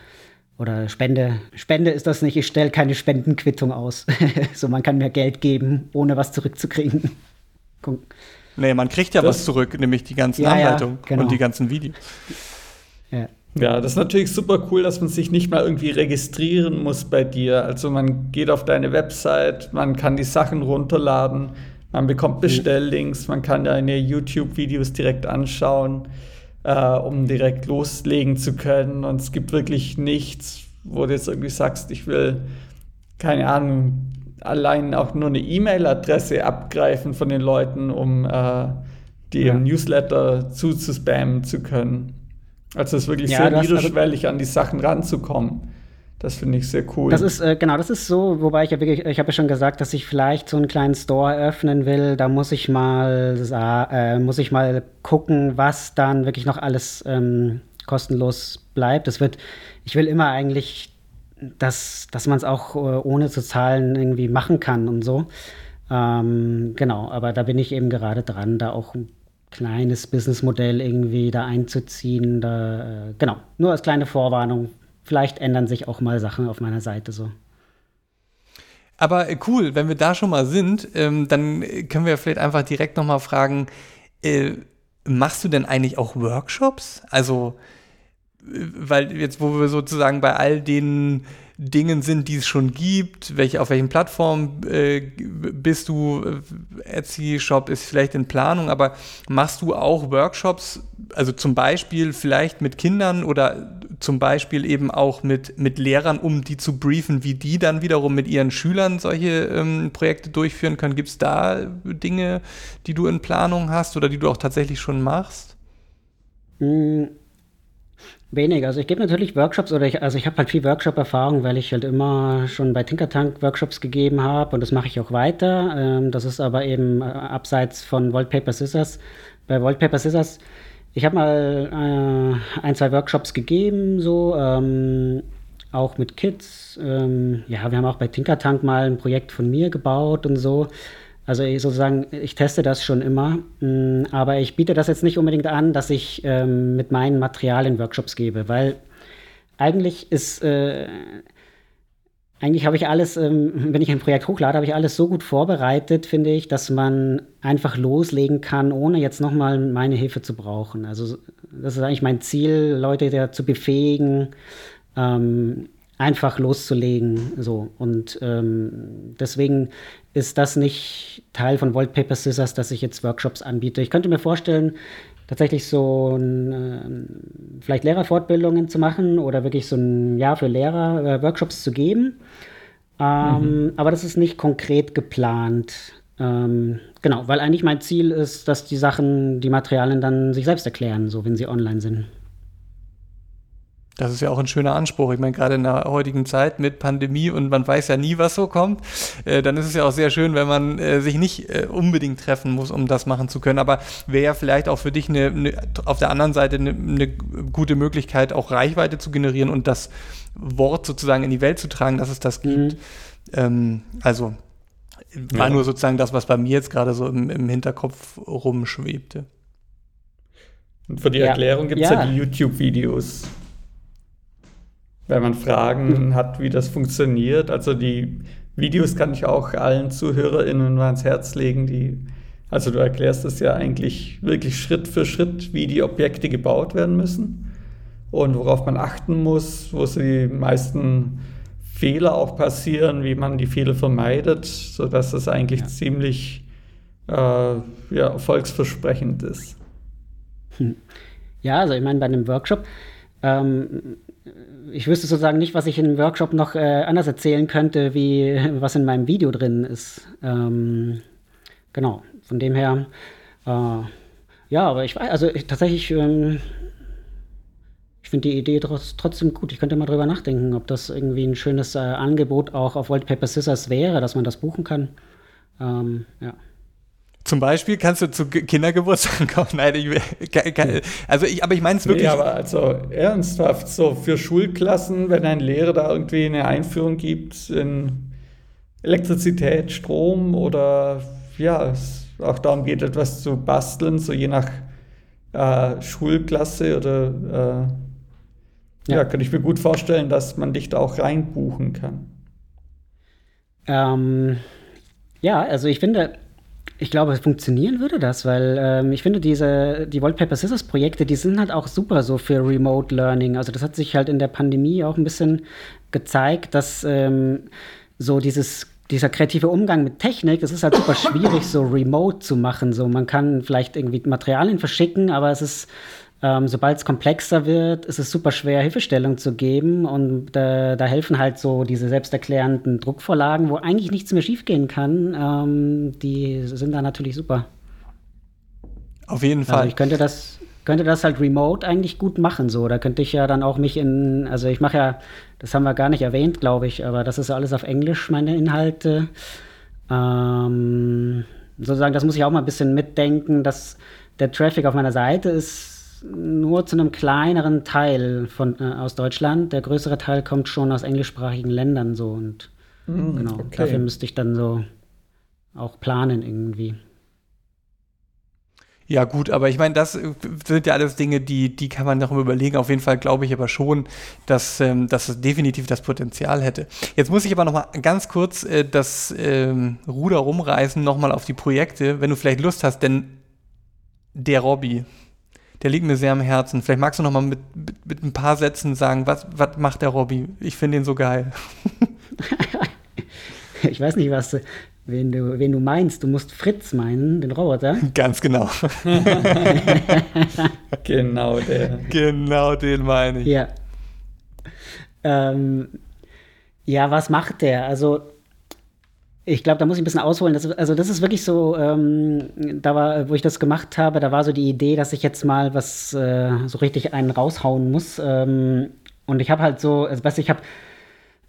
Oder Spende. Spende ist das nicht, ich stelle keine Spendenquittung aus. so, man kann mir Geld geben, ohne was zurückzukriegen.
nee, man kriegt ja das, was zurück, nämlich die ganzen ja, Anleitungen ja, genau. und die ganzen Videos.
Ja. Ja, das ist natürlich super cool, dass man sich nicht mal irgendwie registrieren muss bei dir. Also man geht auf deine Website, man kann die Sachen runterladen, man bekommt mhm. Bestelllinks, man kann deine YouTube-Videos direkt anschauen, äh, um direkt loslegen zu können. Und es gibt wirklich nichts, wo du jetzt irgendwie sagst, ich will, keine Ahnung, allein auch nur eine E-Mail-Adresse abgreifen von den Leuten, um äh, die ja. im Newsletter zuzuspammen zu können. Also es ist wirklich ja, sehr also niederschwellig, an die Sachen ranzukommen. Das finde ich sehr cool.
Das ist, äh, genau, das ist so, wobei ich ja wirklich, ich habe ja schon gesagt, dass ich vielleicht so einen kleinen Store öffnen will. Da muss ich mal, äh, muss ich mal gucken, was dann wirklich noch alles ähm, kostenlos bleibt. Das wird, ich will immer eigentlich, dass, dass man es auch äh, ohne zu zahlen irgendwie machen kann und so. Ähm, genau, aber da bin ich eben gerade dran, da auch ein kleines Businessmodell irgendwie da einzuziehen. Da, äh, genau, nur als kleine Vorwarnung. Vielleicht ändern sich auch mal Sachen auf meiner Seite so.
Aber äh, cool, wenn wir da schon mal sind, ähm, dann können wir vielleicht einfach direkt noch mal fragen, äh, machst du denn eigentlich auch Workshops? Also, äh, weil jetzt, wo wir sozusagen bei all den Dingen sind, die es schon gibt, welche, auf welchen Plattformen äh, bist du, Etsy-Shop ist vielleicht in Planung, aber machst du auch Workshops, also zum Beispiel vielleicht mit Kindern oder zum Beispiel eben auch mit, mit Lehrern, um die zu briefen, wie die dann wiederum mit ihren Schülern solche ähm, Projekte durchführen können? Gibt es da Dinge, die du in Planung hast oder die du auch tatsächlich schon machst?
Mm, Wenig. Also ich gebe natürlich Workshops oder ich, also ich habe halt viel Workshop-Erfahrung, weil ich halt immer schon bei Tinkertank Workshops gegeben habe und das mache ich auch weiter. Ähm, das ist aber eben äh, abseits von Paper Scissors. Bei Paper Scissors, ich habe mal äh, ein, zwei Workshops gegeben, so ähm, auch mit Kids. Ähm, ja, wir haben auch bei Tinkertank mal ein Projekt von mir gebaut und so. Also ich sozusagen, ich teste das schon immer, mm, aber ich biete das jetzt nicht unbedingt an, dass ich ähm, mit meinen Materialien Workshops gebe, weil eigentlich ist, äh, eigentlich habe ich alles, ähm, wenn ich ein Projekt hochlade, habe ich alles so gut vorbereitet, finde ich, dass man einfach loslegen kann, ohne jetzt nochmal meine Hilfe zu brauchen. Also das ist eigentlich mein Ziel, Leute zu befähigen, ähm, einfach loszulegen. So. Und ähm, deswegen ist das nicht Teil von Volt Paper Scissors, dass ich jetzt Workshops anbiete. Ich könnte mir vorstellen, tatsächlich so ein, äh, vielleicht Lehrerfortbildungen zu machen oder wirklich so ein Jahr für Lehrer äh, Workshops zu geben. Ähm, mhm. Aber das ist nicht konkret geplant. Ähm, genau, weil eigentlich mein Ziel ist, dass die Sachen, die Materialien dann sich selbst erklären, so wenn sie online sind.
Das ist ja auch ein schöner Anspruch. Ich meine, gerade in der heutigen Zeit mit Pandemie und man weiß ja nie, was so kommt, äh, dann ist es ja auch sehr schön, wenn man äh, sich nicht äh, unbedingt treffen muss, um das machen zu können. Aber wäre ja vielleicht auch für dich eine, eine, auf der anderen Seite eine, eine, gute Möglichkeit, auch Reichweite zu generieren und das Wort sozusagen in die Welt zu tragen, dass es das gibt. Mhm. Ähm, also war ja. nur sozusagen das, was bei mir jetzt gerade so im, im Hinterkopf rumschwebte.
Und für die Erklärung gibt es ja. ja die YouTube-Videos wenn man Fragen mhm. hat, wie das funktioniert. Also die Videos kann ich auch allen ZuhörerInnen mal ans Herz legen, die also du erklärst es ja eigentlich wirklich Schritt für Schritt, wie die Objekte gebaut werden müssen. und worauf man achten muss, wo die meisten Fehler auch passieren, wie man die Fehler vermeidet, sodass es eigentlich ja. ziemlich äh, ja, erfolgsversprechend ist.
Hm. Ja, also ich meine, bei einem Workshop, ähm, ich wüsste sozusagen nicht, was ich einem Workshop noch äh, anders erzählen könnte, wie was in meinem Video drin ist. Ähm, genau, von dem her, äh, ja, aber ich weiß, also ich, tatsächlich, ähm, ich finde die Idee trotz, trotzdem gut. Ich könnte mal drüber nachdenken, ob das irgendwie ein schönes äh, Angebot auch auf World Paper Scissors wäre, dass man das buchen kann. Ähm, ja.
Zum Beispiel kannst du zu Kindergeburtstagen kommen. Nein, ich, also ich, aber ich meine es wirklich. Nee,
aber also ernsthaft, so für Schulklassen, wenn ein Lehrer da irgendwie eine Einführung gibt in Elektrizität, Strom oder ja, es auch darum geht, etwas zu basteln, so je nach äh, Schulklasse oder äh, ja. ja, kann ich mir gut vorstellen, dass man dich da auch reinbuchen kann.
Ähm, ja, also ich finde, ich glaube, funktionieren würde das, weil ähm, ich finde, diese, die Wallpaper Scissors Projekte, die sind halt auch super so für Remote Learning. Also das hat sich halt in der Pandemie auch ein bisschen gezeigt, dass ähm, so dieses dieser kreative Umgang mit Technik, das ist halt super schwierig, so remote zu machen. So, man kann vielleicht irgendwie Materialien verschicken, aber es ist ähm, Sobald es komplexer wird, ist es super schwer, Hilfestellung zu geben. Und äh, da helfen halt so diese selbsterklärenden Druckvorlagen, wo eigentlich nichts mehr schiefgehen kann. Ähm, die sind da natürlich super.
Auf jeden also Fall.
Also ich könnte das, könnte das halt remote eigentlich gut machen. So, da könnte ich ja dann auch mich in, also ich mache ja, das haben wir gar nicht erwähnt, glaube ich, aber das ist alles auf Englisch, meine Inhalte. Ähm, sozusagen, das muss ich auch mal ein bisschen mitdenken, dass der Traffic auf meiner Seite ist nur zu einem kleineren Teil von, äh, aus Deutschland. Der größere Teil kommt schon aus englischsprachigen Ländern so und mm, genau, okay. dafür müsste ich dann so auch planen irgendwie.
Ja, gut, aber ich meine, das sind ja alles Dinge, die, die kann man noch überlegen. Auf jeden Fall glaube ich aber schon, dass, ähm, dass es definitiv das Potenzial hätte. Jetzt muss ich aber noch mal ganz kurz äh, das ähm, Ruder rumreißen, noch mal auf die Projekte, wenn du vielleicht Lust hast, denn der Robby, der liegt mir sehr am Herzen. Vielleicht magst du noch mal mit, mit, mit ein paar Sätzen sagen, was, was macht der Robby? Ich finde ihn so geil.
ich weiß nicht, was, wen du, wen du meinst. Du musst Fritz meinen, den Roboter.
Ganz genau.
genau der.
Genau den meine ich.
Ja. Ähm, ja, was macht der? Also ich glaube, da muss ich ein bisschen ausholen. Das, also, das ist wirklich so, ähm, da war, wo ich das gemacht habe, da war so die Idee, dass ich jetzt mal was äh, so richtig einen raushauen muss. Ähm, und ich habe halt so, also, weißt, ich habe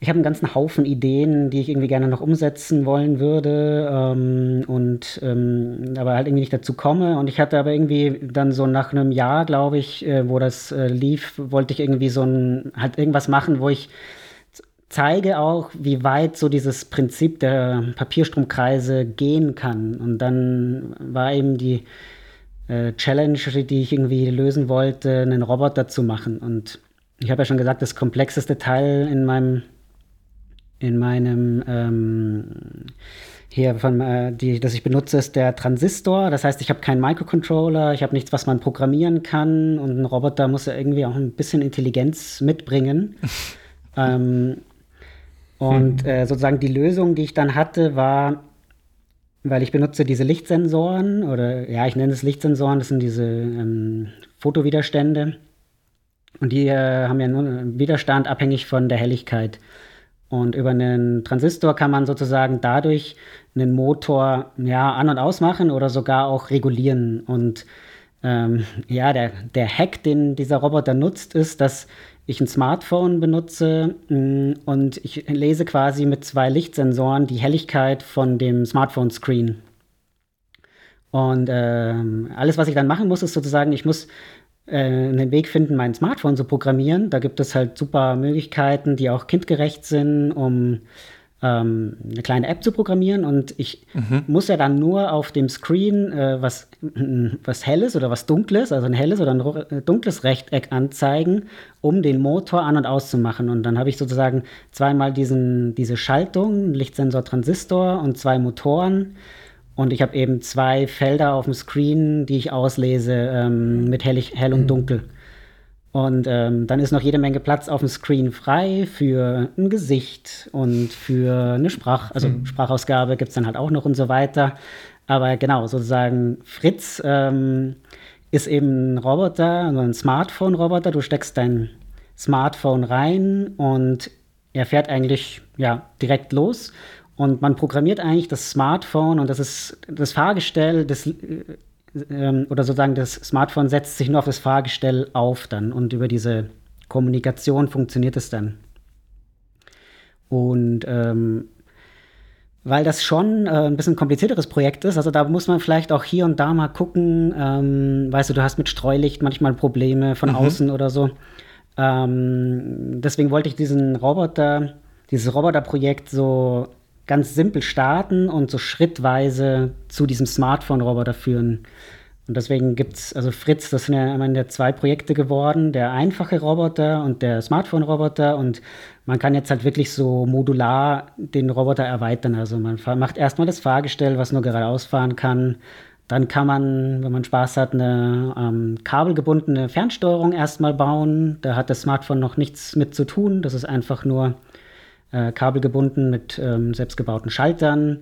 ich habe einen ganzen Haufen Ideen, die ich irgendwie gerne noch umsetzen wollen würde ähm, und ähm, aber halt irgendwie nicht dazu komme. Und ich hatte aber irgendwie dann so nach einem Jahr, glaube ich, äh, wo das äh, lief, wollte ich irgendwie so ein halt irgendwas machen, wo ich zeige auch, wie weit so dieses Prinzip der Papierstromkreise gehen kann. Und dann war eben die äh, Challenge, die ich irgendwie lösen wollte, einen Roboter zu machen. Und ich habe ja schon gesagt, das komplexeste Teil in meinem in meinem ähm, hier von äh, die, das ich benutze, ist der Transistor. Das heißt, ich habe keinen Microcontroller, ich habe nichts, was man programmieren kann und ein Roboter muss ja irgendwie auch ein bisschen Intelligenz mitbringen. ähm, und hm. äh, sozusagen die Lösung, die ich dann hatte, war, weil ich benutze diese Lichtsensoren oder ja, ich nenne es Lichtsensoren, das sind diese ähm, Fotowiderstände. Und die äh, haben ja nur einen Widerstand abhängig von der Helligkeit. Und über einen Transistor kann man sozusagen dadurch einen Motor ja, an- und ausmachen oder sogar auch regulieren. Und ähm, ja, der, der Hack, den dieser Roboter nutzt, ist, dass ich ein Smartphone benutze mm, und ich lese quasi mit zwei Lichtsensoren die Helligkeit von dem Smartphone-Screen. Und äh, alles, was ich dann machen muss, ist sozusagen, ich muss äh, einen Weg finden, mein Smartphone zu programmieren. Da gibt es halt super Möglichkeiten, die auch kindgerecht sind, um ähm, eine kleine App zu programmieren und ich mhm. muss ja dann nur auf dem Screen äh, was, was helles oder was dunkles, also ein helles oder ein äh, dunkles Rechteck anzeigen, um den Motor an- und auszumachen. Und dann habe ich sozusagen zweimal diesen, diese Schaltung, Lichtsensor, Transistor und zwei Motoren. Und ich habe eben zwei Felder auf dem Screen, die ich auslese ähm, mit hell, hell und mhm. Und ähm, dann ist noch jede Menge Platz auf dem Screen frei für ein Gesicht und für eine Sprach, also mhm. Sprachausgabe gibt es dann halt auch noch und so weiter. Aber genau, sozusagen Fritz ähm, ist eben ein Roboter, also ein Smartphone-Roboter. Du steckst dein Smartphone rein und er fährt eigentlich ja, direkt los. Und man programmiert eigentlich das Smartphone und das ist das Fahrgestell des, äh, ähm, oder sozusagen das Smartphone setzt sich nur auf das Fahrgestell auf dann und über diese Kommunikation funktioniert es dann. Und ähm, weil das schon äh, ein bisschen komplizierteres Projekt ist. Also da muss man vielleicht auch hier und da mal gucken. Ähm, weißt du, du hast mit Streulicht manchmal Probleme von mhm. außen oder so. Ähm, deswegen wollte ich diesen Roboter, dieses Roboterprojekt so ganz simpel starten und so schrittweise zu diesem Smartphone-Roboter führen. Und deswegen gibt es, also Fritz, das sind ja immer zwei Projekte geworden, der einfache Roboter und der Smartphone-Roboter. Und man kann jetzt halt wirklich so modular den Roboter erweitern. Also man macht erstmal das Fahrgestell, was nur geradeaus fahren kann. Dann kann man, wenn man Spaß hat, eine ähm, kabelgebundene Fernsteuerung erstmal bauen. Da hat das Smartphone noch nichts mit zu tun. Das ist einfach nur äh, kabelgebunden mit ähm, selbstgebauten Schaltern.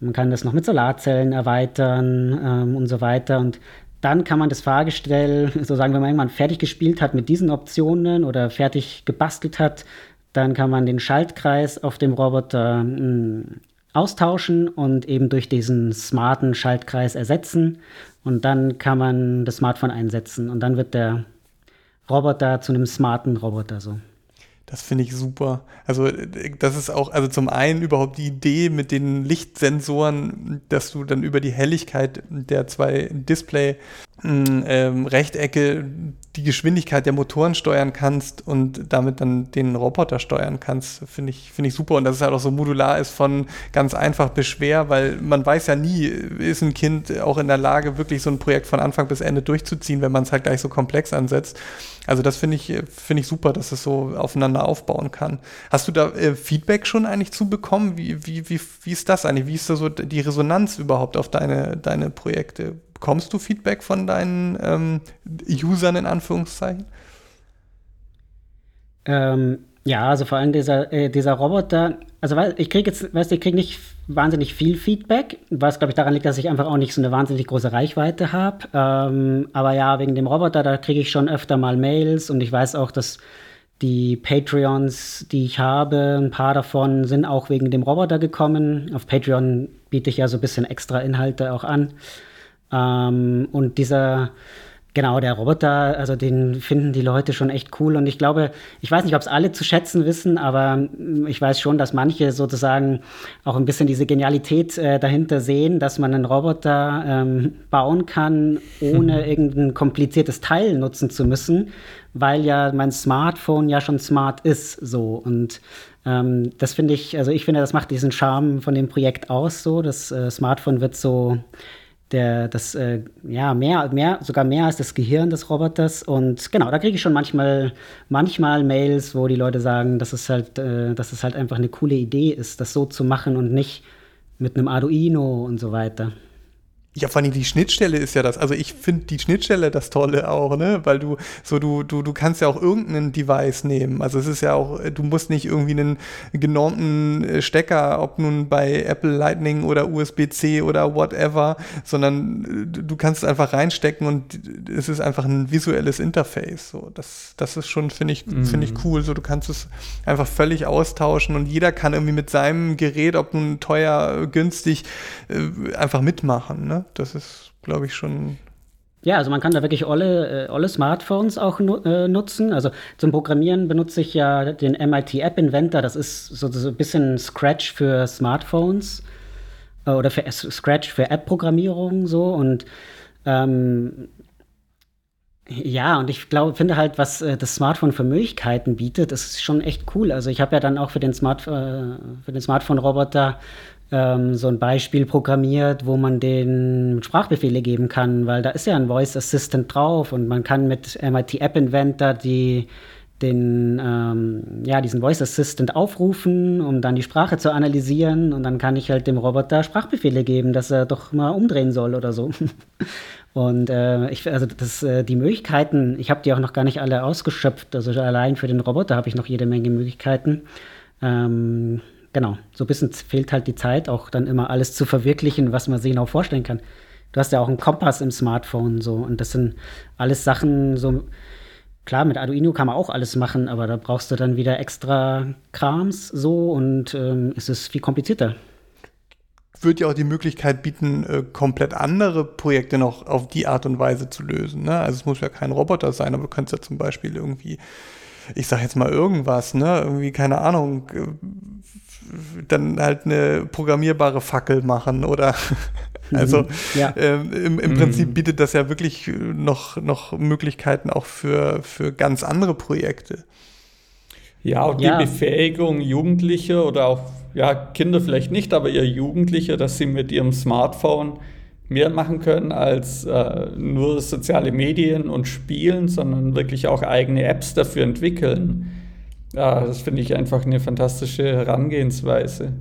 Man kann das noch mit Solarzellen erweitern ähm, und so weiter. Und dann kann man das Fahrgestell, sozusagen, wenn man irgendwann fertig gespielt hat mit diesen Optionen oder fertig gebastelt hat, dann kann man den Schaltkreis auf dem Roboter mh, hm, austauschen und eben durch diesen smarten Schaltkreis ersetzen. Und dann kann man das Smartphone einsetzen und dann wird der Roboter zu einem smarten Roboter so.
Das finde ich super. Also das ist auch, also zum einen überhaupt die Idee mit den Lichtsensoren, dass du dann über die Helligkeit der zwei Display ähm, Rechtecke die Geschwindigkeit der Motoren steuern kannst und damit dann den Roboter steuern kannst, finde ich, finde ich super. Und dass es halt auch so modular ist von ganz einfach bis schwer, weil man weiß ja nie, ist ein Kind auch in der Lage, wirklich so ein Projekt von Anfang bis Ende durchzuziehen, wenn man es halt gleich so komplex ansetzt. Also das finde ich, finde ich super, dass es so aufeinander aufbauen kann. Hast du da äh, Feedback schon eigentlich zu bekommen? Wie, wie, wie, wie ist das eigentlich? Wie ist da so die Resonanz überhaupt auf deine, deine Projekte? Bekommst du Feedback von deinen ähm, Usern in Anführungszeichen?
Ähm, ja, also vor allem dieser, äh, dieser Roboter, also ich kriege jetzt, weißt du, ich kriege nicht wahnsinnig viel Feedback, was glaube ich daran liegt, dass ich einfach auch nicht so eine wahnsinnig große Reichweite habe. Ähm, aber ja, wegen dem Roboter, da kriege ich schon öfter mal Mails und ich weiß auch, dass die Patreons, die ich habe, ein paar davon sind auch wegen dem Roboter gekommen. Auf Patreon biete ich ja so ein bisschen extra Inhalte auch an. Ähm, und dieser, genau, der Roboter, also den finden die Leute schon echt cool. Und ich glaube, ich weiß nicht, ob es alle zu schätzen wissen, aber ich weiß schon, dass manche sozusagen auch ein bisschen diese Genialität äh, dahinter sehen, dass man einen Roboter ähm, bauen kann, ohne mhm. irgendein kompliziertes Teil nutzen zu müssen, weil ja mein Smartphone ja schon smart ist, so. Und ähm, das finde ich, also ich finde, das macht diesen Charme von dem Projekt aus, so. Das äh, Smartphone wird so der, das, äh, ja, mehr, mehr, sogar mehr als das Gehirn des Roboters. Und genau, da kriege ich schon manchmal, manchmal Mails, wo die Leute sagen, dass es halt, äh, dass es halt einfach eine coole Idee ist, das so zu machen und nicht mit einem Arduino und so weiter.
Ja, vor allem die Schnittstelle ist ja das. Also ich finde die Schnittstelle das Tolle auch, ne? Weil du so du du du kannst ja auch irgendeinen Device nehmen. Also es ist ja auch, du musst nicht irgendwie einen genormten äh, Stecker, ob nun bei Apple Lightning oder USB-C oder whatever, sondern äh, du kannst es einfach reinstecken und es ist einfach ein visuelles Interface. So, das das ist schon finde ich finde ich mhm. cool. So du kannst es einfach völlig austauschen und jeder kann irgendwie mit seinem Gerät, ob nun teuer, günstig, äh, einfach mitmachen. Ne? Das ist, glaube ich, schon.
Ja, also man kann da wirklich alle, äh, alle Smartphones auch nu äh, nutzen. Also zum Programmieren benutze ich ja den MIT App Inventor. Das ist so, so ein bisschen Scratch für Smartphones äh, oder für Scratch für App-Programmierung so. Und ähm, ja, und ich glaube, finde halt, was äh, das Smartphone für Möglichkeiten bietet, ist schon echt cool. Also ich habe ja dann auch für den, Smart, äh, für den Smartphone-Roboter ähm, so ein Beispiel programmiert, wo man den Sprachbefehle geben kann, weil da ist ja ein Voice Assistant drauf und man kann mit MIT App Inventor die, den, ähm, ja, diesen Voice Assistant aufrufen, um dann die Sprache zu analysieren und dann kann ich halt dem Roboter Sprachbefehle geben, dass er doch mal umdrehen soll oder so. und äh, ich, also das, äh, die Möglichkeiten, ich habe die auch noch gar nicht alle ausgeschöpft, also allein für den Roboter habe ich noch jede Menge Möglichkeiten. Ähm, genau, so ein bisschen fehlt halt die Zeit, auch dann immer alles zu verwirklichen, was man sich genau vorstellen kann. Du hast ja auch einen Kompass im Smartphone so und das sind alles Sachen so Klar, mit Arduino kann man auch alles machen, aber da brauchst du dann wieder extra Krams so und ähm, es ist viel komplizierter.
Würde ja auch die Möglichkeit bieten, äh, komplett andere Projekte noch auf die Art und Weise zu lösen. Ne? Also es muss ja kein Roboter sein, aber du kannst ja zum Beispiel irgendwie, ich sag jetzt mal irgendwas, ne, irgendwie, keine Ahnung, äh, dann halt eine programmierbare Fackel machen oder also mhm. ja. ähm, im, im Prinzip mhm. bietet das ja wirklich noch, noch Möglichkeiten auch für, für ganz andere Projekte.
Ja, und ja. die Befähigung Jugendlicher oder auch ja, Kinder vielleicht nicht, aber eher Jugendliche, dass sie mit ihrem Smartphone mehr machen können als äh, nur soziale Medien und Spielen, sondern wirklich auch eigene Apps dafür entwickeln. Ja, das finde ich einfach eine fantastische Herangehensweise.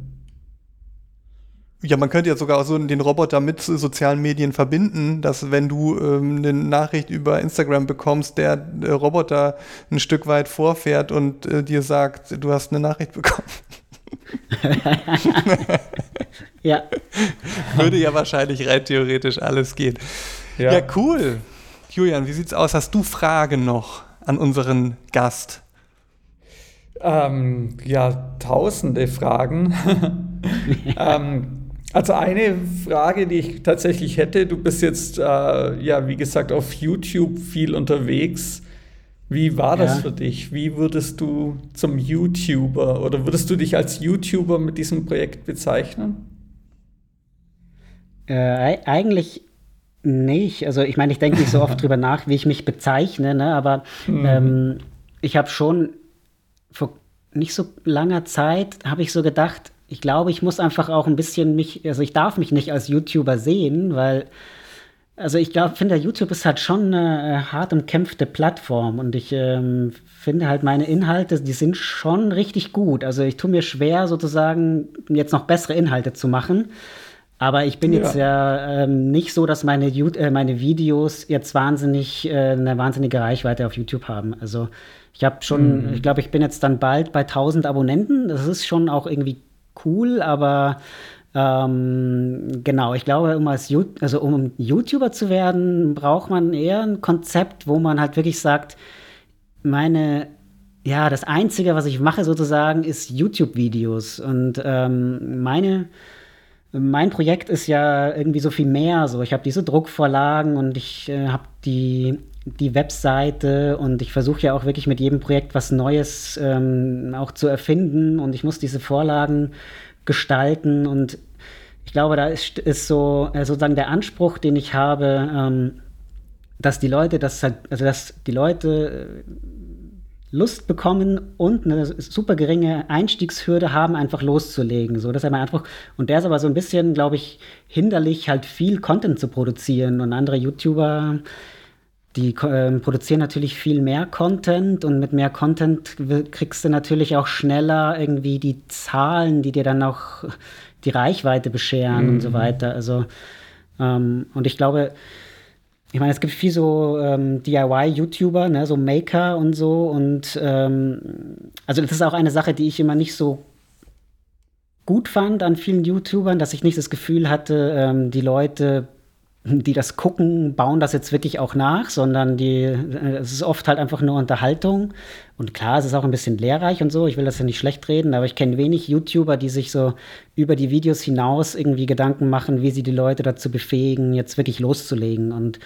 Ja, man könnte ja sogar so den Roboter mit sozialen Medien verbinden, dass wenn du ähm, eine Nachricht über Instagram bekommst, der, der Roboter ein Stück weit vorfährt und äh, dir sagt, du hast eine Nachricht bekommen. ja. Würde ja wahrscheinlich rein theoretisch alles gehen. Ja. ja, cool. Julian, wie sieht's aus? Hast du Fragen noch an unseren Gast?
Ähm, ja, tausende Fragen. ähm, also eine Frage, die ich tatsächlich hätte, du bist jetzt, äh, ja, wie gesagt, auf YouTube viel unterwegs. Wie war das ja. für dich? Wie würdest du zum YouTuber oder würdest du dich als YouTuber mit diesem Projekt bezeichnen?
Äh, eigentlich nicht. Also ich meine, ich denke nicht so oft drüber nach, wie ich mich bezeichne, ne? aber mhm. ähm, ich habe schon vor nicht so langer Zeit, habe ich so gedacht, ich glaube, ich muss einfach auch ein bisschen mich, also ich darf mich nicht als YouTuber sehen, weil, also ich glaube, finde, YouTube ist halt schon eine äh, hart umkämpfte Plattform und ich ähm, finde halt meine Inhalte, die sind schon richtig gut. Also ich tue mir schwer, sozusagen jetzt noch bessere Inhalte zu machen. Aber ich bin ja. jetzt ja ähm, nicht so, dass meine, äh, meine Videos jetzt wahnsinnig äh, eine wahnsinnige Reichweite auf YouTube haben. Also ich habe schon, mhm. ich glaube, ich bin jetzt dann bald bei 1000 Abonnenten. Das ist schon auch irgendwie cool, aber ähm, genau, ich glaube, um als also um YouTuber zu werden, braucht man eher ein Konzept, wo man halt wirklich sagt, meine ja, das Einzige, was ich mache sozusagen, ist YouTube-Videos. Und ähm, meine, mein Projekt ist ja irgendwie so viel mehr. So, ich habe diese Druckvorlagen und ich äh, habe die, die Webseite und ich versuche ja auch wirklich mit jedem Projekt was Neues ähm, auch zu erfinden und ich muss diese Vorlagen gestalten und ich glaube, da ist, ist so äh, sozusagen der Anspruch, den ich habe, ähm, dass die Leute das halt, also dass die Leute äh, Lust bekommen und eine super geringe Einstiegshürde haben, einfach loszulegen. So, das ist mein Anspruch. Und der ist aber so ein bisschen, glaube ich, hinderlich, halt viel Content zu produzieren. Und andere YouTuber, die äh, produzieren natürlich viel mehr Content und mit mehr Content kriegst du natürlich auch schneller irgendwie die Zahlen, die dir dann auch die Reichweite bescheren mhm. und so mhm. weiter. Also, ähm, und ich glaube, ich meine, es gibt viel so ähm, DIY-YouTuber, ne, so Maker und so. Und ähm, also das ist auch eine Sache, die ich immer nicht so gut fand an vielen YouTubern, dass ich nicht das Gefühl hatte, ähm, die Leute, die das gucken, bauen das jetzt wirklich auch nach, sondern die, äh, es ist oft halt einfach nur Unterhaltung. Und klar, es ist auch ein bisschen lehrreich und so. Ich will das ja nicht schlecht reden, aber ich kenne wenig YouTuber, die sich so über die Videos hinaus irgendwie Gedanken machen, wie sie die Leute dazu befähigen, jetzt wirklich loszulegen. Und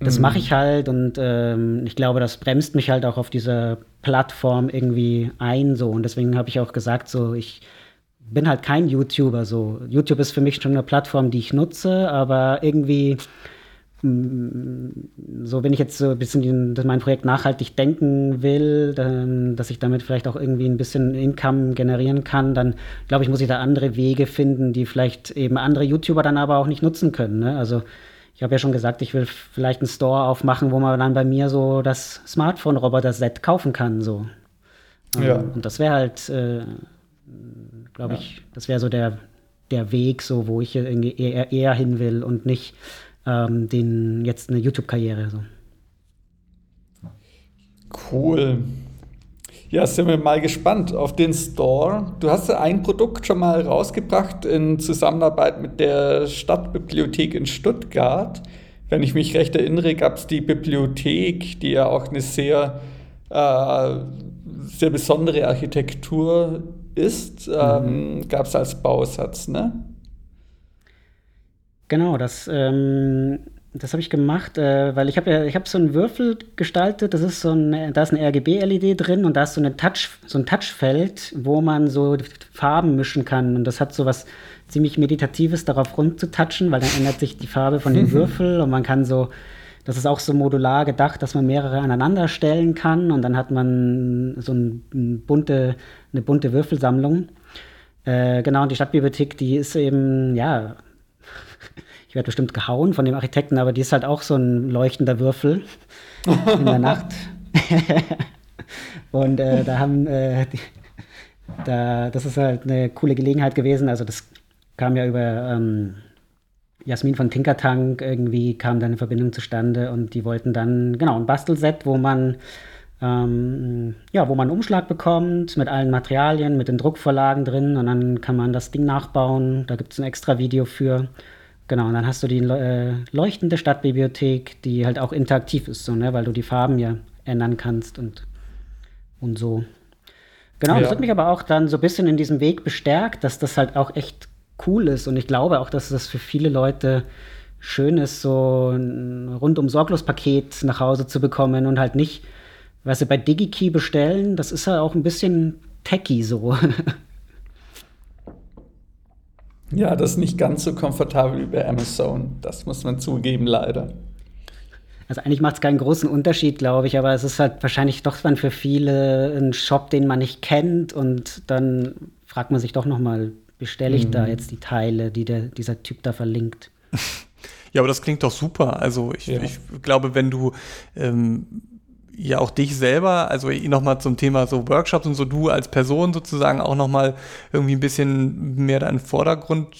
das mhm. mache ich halt und ähm, ich glaube, das bremst mich halt auch auf dieser Plattform irgendwie ein so. Und deswegen habe ich auch gesagt, so, ich bin halt kein YouTuber so. YouTube ist für mich schon eine Plattform, die ich nutze, aber irgendwie mm, so, wenn ich jetzt so ein bisschen in mein Projekt nachhaltig denken will, dann, dass ich damit vielleicht auch irgendwie ein bisschen Income generieren kann, dann glaube ich, muss ich da andere Wege finden, die vielleicht eben andere YouTuber dann aber auch nicht nutzen können. Ne? Also ich habe ja schon gesagt, ich will vielleicht einen Store aufmachen, wo man dann bei mir so das Smartphone-Roboter-Set kaufen kann. So. Ähm, ja. Und das wäre halt, äh, glaube ich, ja. das wäre so der, der Weg, so wo ich eher, eher hin will und nicht ähm, den jetzt eine YouTube-Karriere. So.
Cool. Ja, sind wir mal gespannt auf den Store. Du hast ja ein Produkt schon mal rausgebracht in Zusammenarbeit mit der Stadtbibliothek in Stuttgart. Wenn ich mich recht erinnere, gab es die Bibliothek, die ja auch eine sehr, äh, sehr besondere Architektur ist, ähm, mhm. gab es als Bausatz, ne?
Genau, das ähm, das habe ich gemacht, äh, weil ich habe ja, ich habe so einen Würfel gestaltet. Das ist so ein, da ist eine RGB-LED drin und da ist so eine Touch, so ein Touchfeld, wo man so Farben mischen kann. Und das hat so was ziemlich meditatives, darauf rumzutatschen, weil dann ändert sich die Farbe von dem Würfel und man kann so, das ist auch so modular gedacht, dass man mehrere aneinander stellen kann und dann hat man so ein bunte, eine bunte Würfelsammlung. Äh, genau, und die Stadtbibliothek, die ist eben, ja, ich werde bestimmt gehauen von dem Architekten, aber die ist halt auch so ein leuchtender Würfel in der Nacht. und äh, da haben, äh, die, da, das ist halt eine coole Gelegenheit gewesen. Also das kam ja über ähm, Jasmin von Tinkertank irgendwie kam da eine Verbindung zustande und die wollten dann genau ein Bastelset, wo man ähm, ja, wo man einen Umschlag bekommt mit allen Materialien, mit den Druckvorlagen drin und dann kann man das Ding nachbauen. Da gibt es ein extra Video für. Genau, und dann hast du die äh, leuchtende Stadtbibliothek, die halt auch interaktiv ist, so, ne? weil du die Farben ja ändern kannst und, und so. Genau, ja. das hat mich aber auch dann so ein bisschen in diesem Weg bestärkt, dass das halt auch echt cool ist. Und ich glaube auch, dass das für viele Leute schön ist, so ein rundum sorglos Paket nach Hause zu bekommen und halt nicht, was sie bei DigiKey bestellen, das ist ja halt auch ein bisschen techy so.
Ja, das ist nicht ganz so komfortabel wie bei Amazon. Das muss man zugeben, leider.
Also eigentlich macht es keinen großen Unterschied, glaube ich, aber es ist halt wahrscheinlich doch dann für viele ein Shop, den man nicht kennt und dann fragt man sich doch noch mal, bestelle ich mhm. da jetzt die Teile, die der, dieser Typ da verlinkt?
Ja, aber das klingt doch super. Also ich, ja. ich glaube, wenn du ähm, ja auch dich selber, also nochmal zum Thema so Workshops und so, du als Person sozusagen auch nochmal irgendwie ein bisschen mehr da in den Vordergrund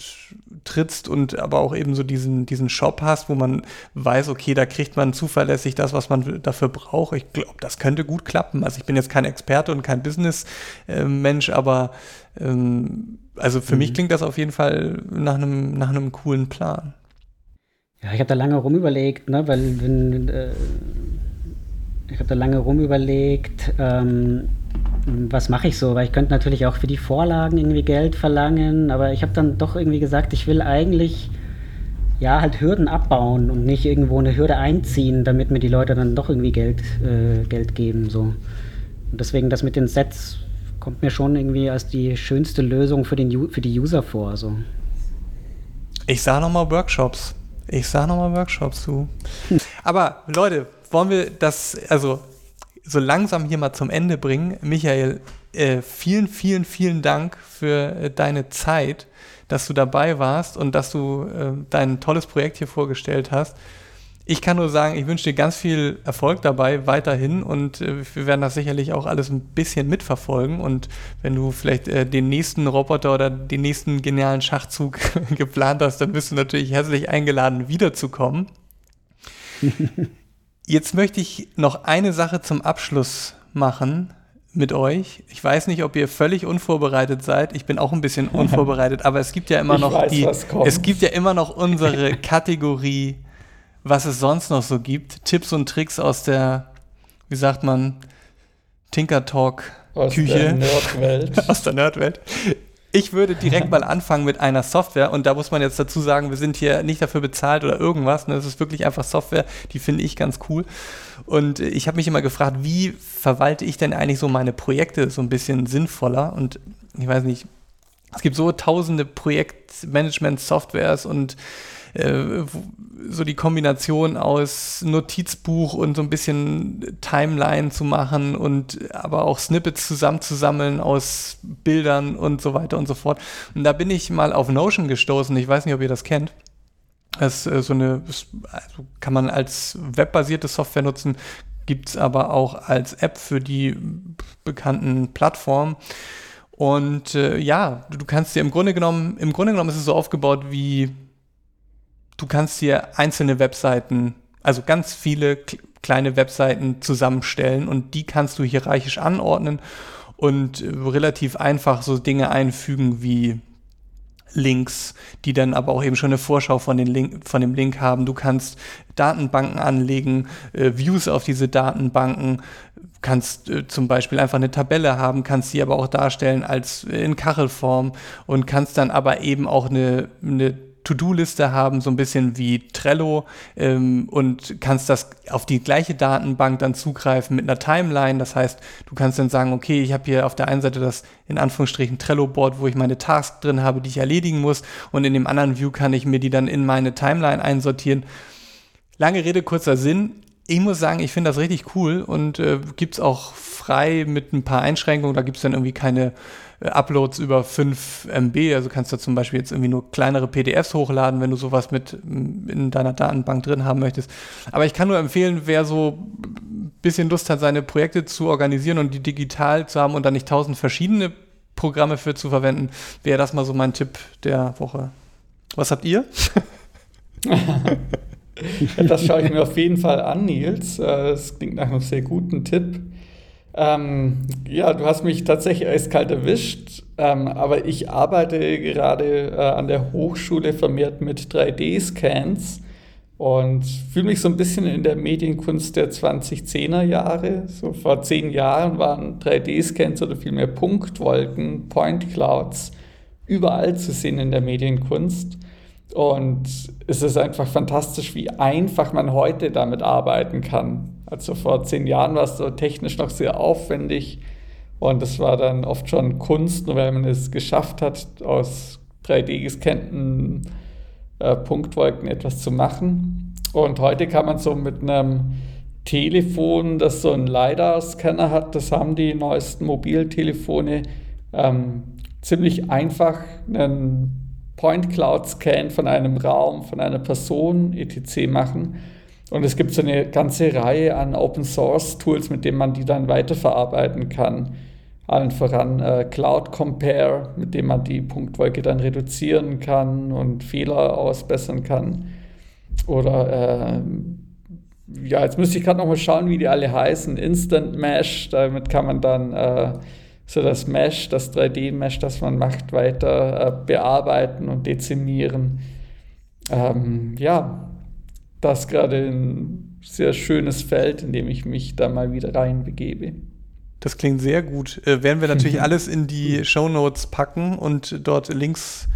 trittst und aber auch eben so diesen, diesen Shop hast, wo man weiß, okay, da kriegt man zuverlässig das, was man dafür braucht. Ich glaube, das könnte gut klappen. Also ich bin jetzt kein Experte und kein Business-Mensch, aber ähm, also für mhm. mich klingt das auf jeden Fall nach einem, nach einem coolen Plan.
Ja, ich habe da lange rumüberlegt, ne, weil wenn äh, ich habe da lange rumüberlegt, ähm, was mache ich so, weil ich könnte natürlich auch für die Vorlagen irgendwie Geld verlangen, aber ich habe dann doch irgendwie gesagt, ich will eigentlich ja halt Hürden abbauen und nicht irgendwo eine Hürde einziehen, damit mir die Leute dann doch irgendwie Geld, äh, Geld geben. So. Und deswegen das mit den Sets kommt mir schon irgendwie als die schönste Lösung für, den, für die User vor. So.
Ich sah nochmal Workshops. Ich sah nochmal Workshops zu. Aber Leute, wollen wir das, also so langsam hier mal zum Ende bringen. Michael, äh, vielen, vielen, vielen Dank für äh, deine Zeit, dass du dabei warst und dass du äh, dein tolles Projekt hier vorgestellt hast. Ich kann nur sagen, ich wünsche dir ganz viel Erfolg dabei weiterhin und äh, wir werden das sicherlich auch alles ein bisschen mitverfolgen. Und wenn du vielleicht äh, den nächsten Roboter oder den nächsten genialen Schachzug geplant hast, dann bist du natürlich herzlich eingeladen, wiederzukommen. Jetzt möchte ich noch eine Sache zum Abschluss machen mit euch. Ich weiß nicht, ob ihr völlig unvorbereitet seid. Ich bin auch ein bisschen unvorbereitet, aber es gibt ja immer ich noch weiß, die, es gibt ja immer noch unsere Kategorie, was es sonst noch so gibt. Tipps und Tricks aus der, wie sagt man, Tinker Talk Küche. Aus der Nerdwelt. aus der Nerdwelt. Ich würde direkt mal anfangen mit einer Software und da muss man jetzt dazu sagen, wir sind hier nicht dafür bezahlt oder irgendwas. Ne? Das ist wirklich einfach Software, die finde ich ganz cool. Und ich habe mich immer gefragt, wie verwalte ich denn eigentlich so meine Projekte so ein bisschen sinnvoller? Und ich weiß nicht, es gibt so tausende Projektmanagement-Softwares und äh, so die Kombination aus Notizbuch und so ein bisschen Timeline zu machen und aber auch Snippets zusammenzusammeln aus Bildern und so weiter und so fort. Und da bin ich mal auf Notion gestoßen. Ich weiß nicht, ob ihr das kennt. Das ist äh, so eine, also kann man als webbasierte Software nutzen, gibt es aber auch als App für die bekannten Plattformen. Und äh, ja, du kannst dir im Grunde genommen, im Grunde genommen ist es so aufgebaut wie, du kannst dir einzelne Webseiten, also ganz viele kleine Webseiten zusammenstellen und die kannst du hierarchisch anordnen und relativ einfach so Dinge einfügen wie Links, die dann aber auch eben schon eine Vorschau von, den Link, von dem Link haben. Du kannst Datenbanken anlegen, äh, Views auf diese Datenbanken, kannst äh, zum Beispiel einfach eine Tabelle haben, kannst sie aber auch darstellen als in Kachelform und kannst dann aber eben auch eine, eine To-Do-Liste haben, so ein bisschen wie Trello ähm, und kannst das auf die gleiche Datenbank dann zugreifen mit einer Timeline. Das heißt, du kannst dann sagen, okay, ich habe hier auf der einen Seite das in Anführungsstrichen Trello-Board, wo ich meine Tasks drin habe, die ich erledigen muss und in dem anderen View kann ich mir die dann in meine Timeline einsortieren. Lange Rede, kurzer Sinn. Ich muss sagen, ich finde das richtig cool und äh, gibt es auch frei mit ein paar Einschränkungen. Da gibt es dann irgendwie keine Uploads über 5 MB. Also kannst du zum Beispiel jetzt irgendwie nur kleinere PDFs hochladen, wenn du sowas mit mm, in deiner Datenbank drin haben möchtest. Aber ich kann nur empfehlen, wer so ein bisschen Lust hat, seine Projekte zu organisieren und die digital zu haben und dann nicht tausend verschiedene Programme für zu verwenden, wäre das mal so mein Tipp der Woche. Was habt ihr?
das schaue ich mir auf jeden Fall an, Nils. Das äh, klingt nach einem sehr guten Tipp. Ähm, ja, du hast mich tatsächlich eiskalt erwischt, ähm, aber ich arbeite gerade äh, an der Hochschule vermehrt mit 3D-Scans und fühle mich so ein bisschen in der Medienkunst der 2010er Jahre. So vor zehn Jahren waren 3D-Scans oder vielmehr Punktwolken, Point Clouds überall zu sehen in der Medienkunst. Und es ist einfach fantastisch, wie einfach man heute damit arbeiten kann. Also vor zehn Jahren war es so technisch noch sehr aufwendig und das war dann oft schon Kunst, nur weil man es geschafft hat, aus 3D-gescannten äh, Punktwolken etwas zu machen. Und heute kann man so mit einem Telefon, das so einen LiDAR-Scanner hat, das haben die neuesten Mobiltelefone, ähm, ziemlich einfach einen Point Cloud Scan von einem Raum, von einer Person etc. machen. Und es gibt so eine ganze Reihe an Open Source Tools, mit denen man die dann weiterverarbeiten kann. Allen voran äh, Cloud Compare, mit dem man die Punktwolke dann reduzieren kann und Fehler ausbessern kann. Oder äh, ja, jetzt müsste ich gerade nochmal schauen, wie die alle heißen. Instant Mesh, damit kann man dann äh, so das Mesh, das 3D-Mesh, das man macht, weiter äh, bearbeiten und dezimieren. Ähm, ja, das ist gerade ein sehr schönes Feld, in dem ich mich da mal wieder reinbegebe.
Das klingt sehr gut. Äh, werden wir natürlich alles in die Show Notes packen und dort Links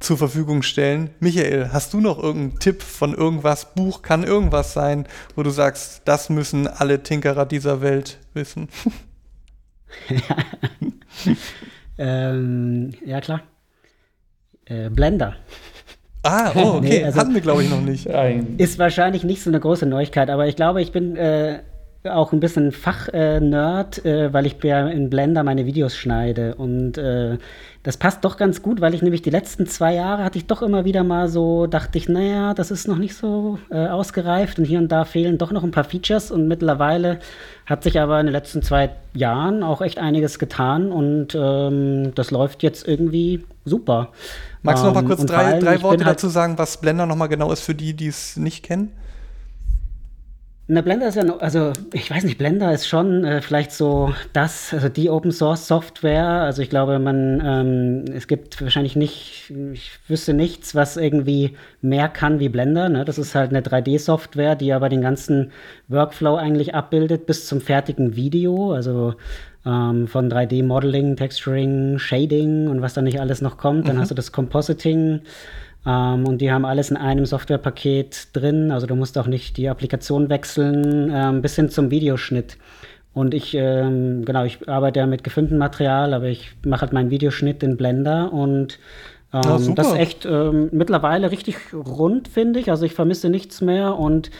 zur Verfügung stellen. Michael, hast du noch irgendeinen Tipp von irgendwas? Buch kann irgendwas sein, wo du sagst, das müssen alle Tinkerer dieser Welt wissen.
ähm, ja, klar. Äh, Blender.
Ah, oh, okay. Nee, also Hatten wir, glaube ich, noch nicht.
Ist wahrscheinlich nicht so eine große Neuigkeit, aber ich glaube, ich bin äh, auch ein bisschen Fach-Nerd, äh, weil ich ja in Blender meine Videos schneide. Und äh, das passt doch ganz gut, weil ich nämlich die letzten zwei Jahre hatte ich doch immer wieder mal so, dachte ich, naja, das ist noch nicht so äh, ausgereift und hier und da fehlen doch noch ein paar Features. Und mittlerweile hat sich aber in den letzten zwei Jahren auch echt einiges getan und ähm, das läuft jetzt irgendwie super.
Magst du noch mal ähm, kurz drei, drei Worte halt dazu sagen, was Blender noch mal genau ist für die, die es nicht kennen?
Na, Blender ist ja, noch, also ich weiß nicht, Blender ist schon äh, vielleicht so das, also die Open Source Software. Also ich glaube, man, ähm, es gibt wahrscheinlich nicht, ich wüsste nichts, was irgendwie mehr kann wie Blender. Ne? Das ist halt eine 3D-Software, die aber den ganzen Workflow eigentlich abbildet bis zum fertigen Video. Also ähm, von 3D-Modeling, Texturing, Shading und was da nicht alles noch kommt. Dann mhm. hast du das Compositing. Ähm, und die haben alles in einem Softwarepaket drin. Also du musst auch nicht die Applikation wechseln, ähm, bis hin zum Videoschnitt. Und ich, ähm, genau, ich arbeite ja mit gefilmtem Material, aber ich mache halt meinen Videoschnitt in Blender und ähm, ja, das ist echt ähm, mittlerweile richtig rund, finde ich. Also ich vermisse nichts mehr und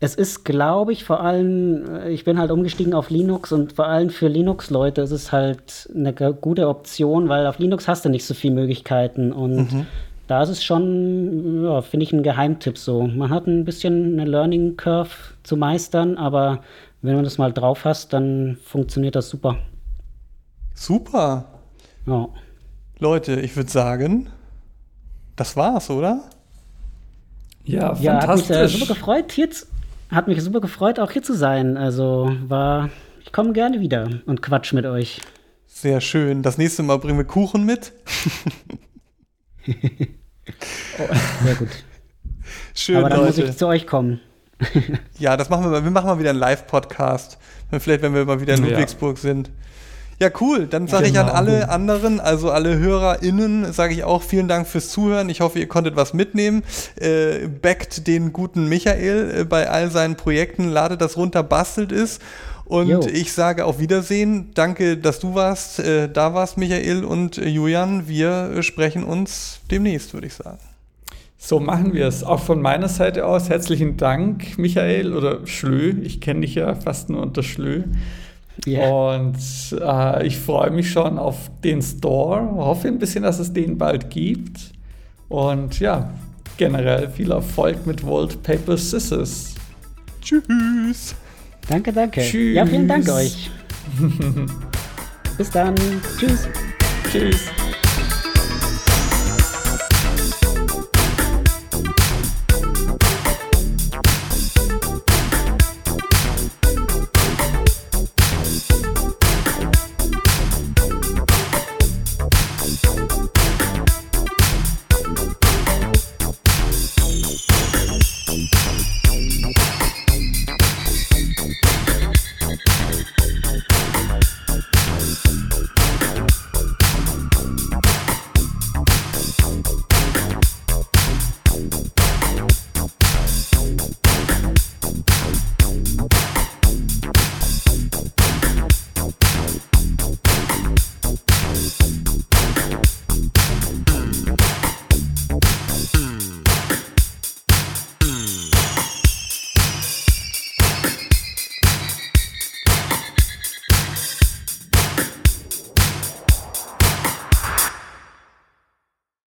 es ist, glaube ich, vor allem, äh, ich bin halt umgestiegen auf Linux und vor allem für Linux-Leute ist es halt eine gute Option, weil auf Linux hast du nicht so viele Möglichkeiten und mhm da ist es schon, ja, finde ich, ein Geheimtipp so. Man hat ein bisschen eine Learning Curve zu meistern, aber wenn du das mal drauf hast, dann funktioniert das super.
Super. Ja. Leute, ich würde sagen, das war's, oder?
Ja, ja fantastisch. Hat mich äh, super gefreut, zu, hat mich super gefreut, auch hier zu sein. Also war, ich komme gerne wieder und quatsch mit euch.
Sehr schön. Das nächste Mal bringen wir Kuchen mit.
Oh, sehr gut. Schön, Aber dann Leute. muss ich zu euch kommen.
ja, das machen wir mal. Wir machen mal wieder einen Live-Podcast. Vielleicht, wenn wir mal wieder in Ludwigsburg ja. sind. Ja, cool. Dann sage genau. ich an genau. alle anderen, also alle HörerInnen, sage ich auch vielen Dank fürs Zuhören. Ich hoffe, ihr konntet was mitnehmen. Äh, backt den guten Michael äh, bei all seinen Projekten, ladet das runter, bastelt es. Und jo. ich sage auf Wiedersehen. Danke, dass du warst, äh, da warst, Michael und äh, Julian. Wir äh, sprechen uns demnächst, würde ich sagen.
So machen wir es. Auch von meiner Seite aus herzlichen Dank, Michael oder Schlö. Ich kenne dich ja fast nur unter Schlö. Yeah. Und äh, ich freue mich schon auf den Store. Hoffe ein bisschen, dass es den bald gibt. Und ja, generell viel Erfolg mit Paper Scissors.
Tschüss.
Danke, danke. Tschüss. Ja, vielen Dank euch. Bis dann. Tschüss. Tschüss.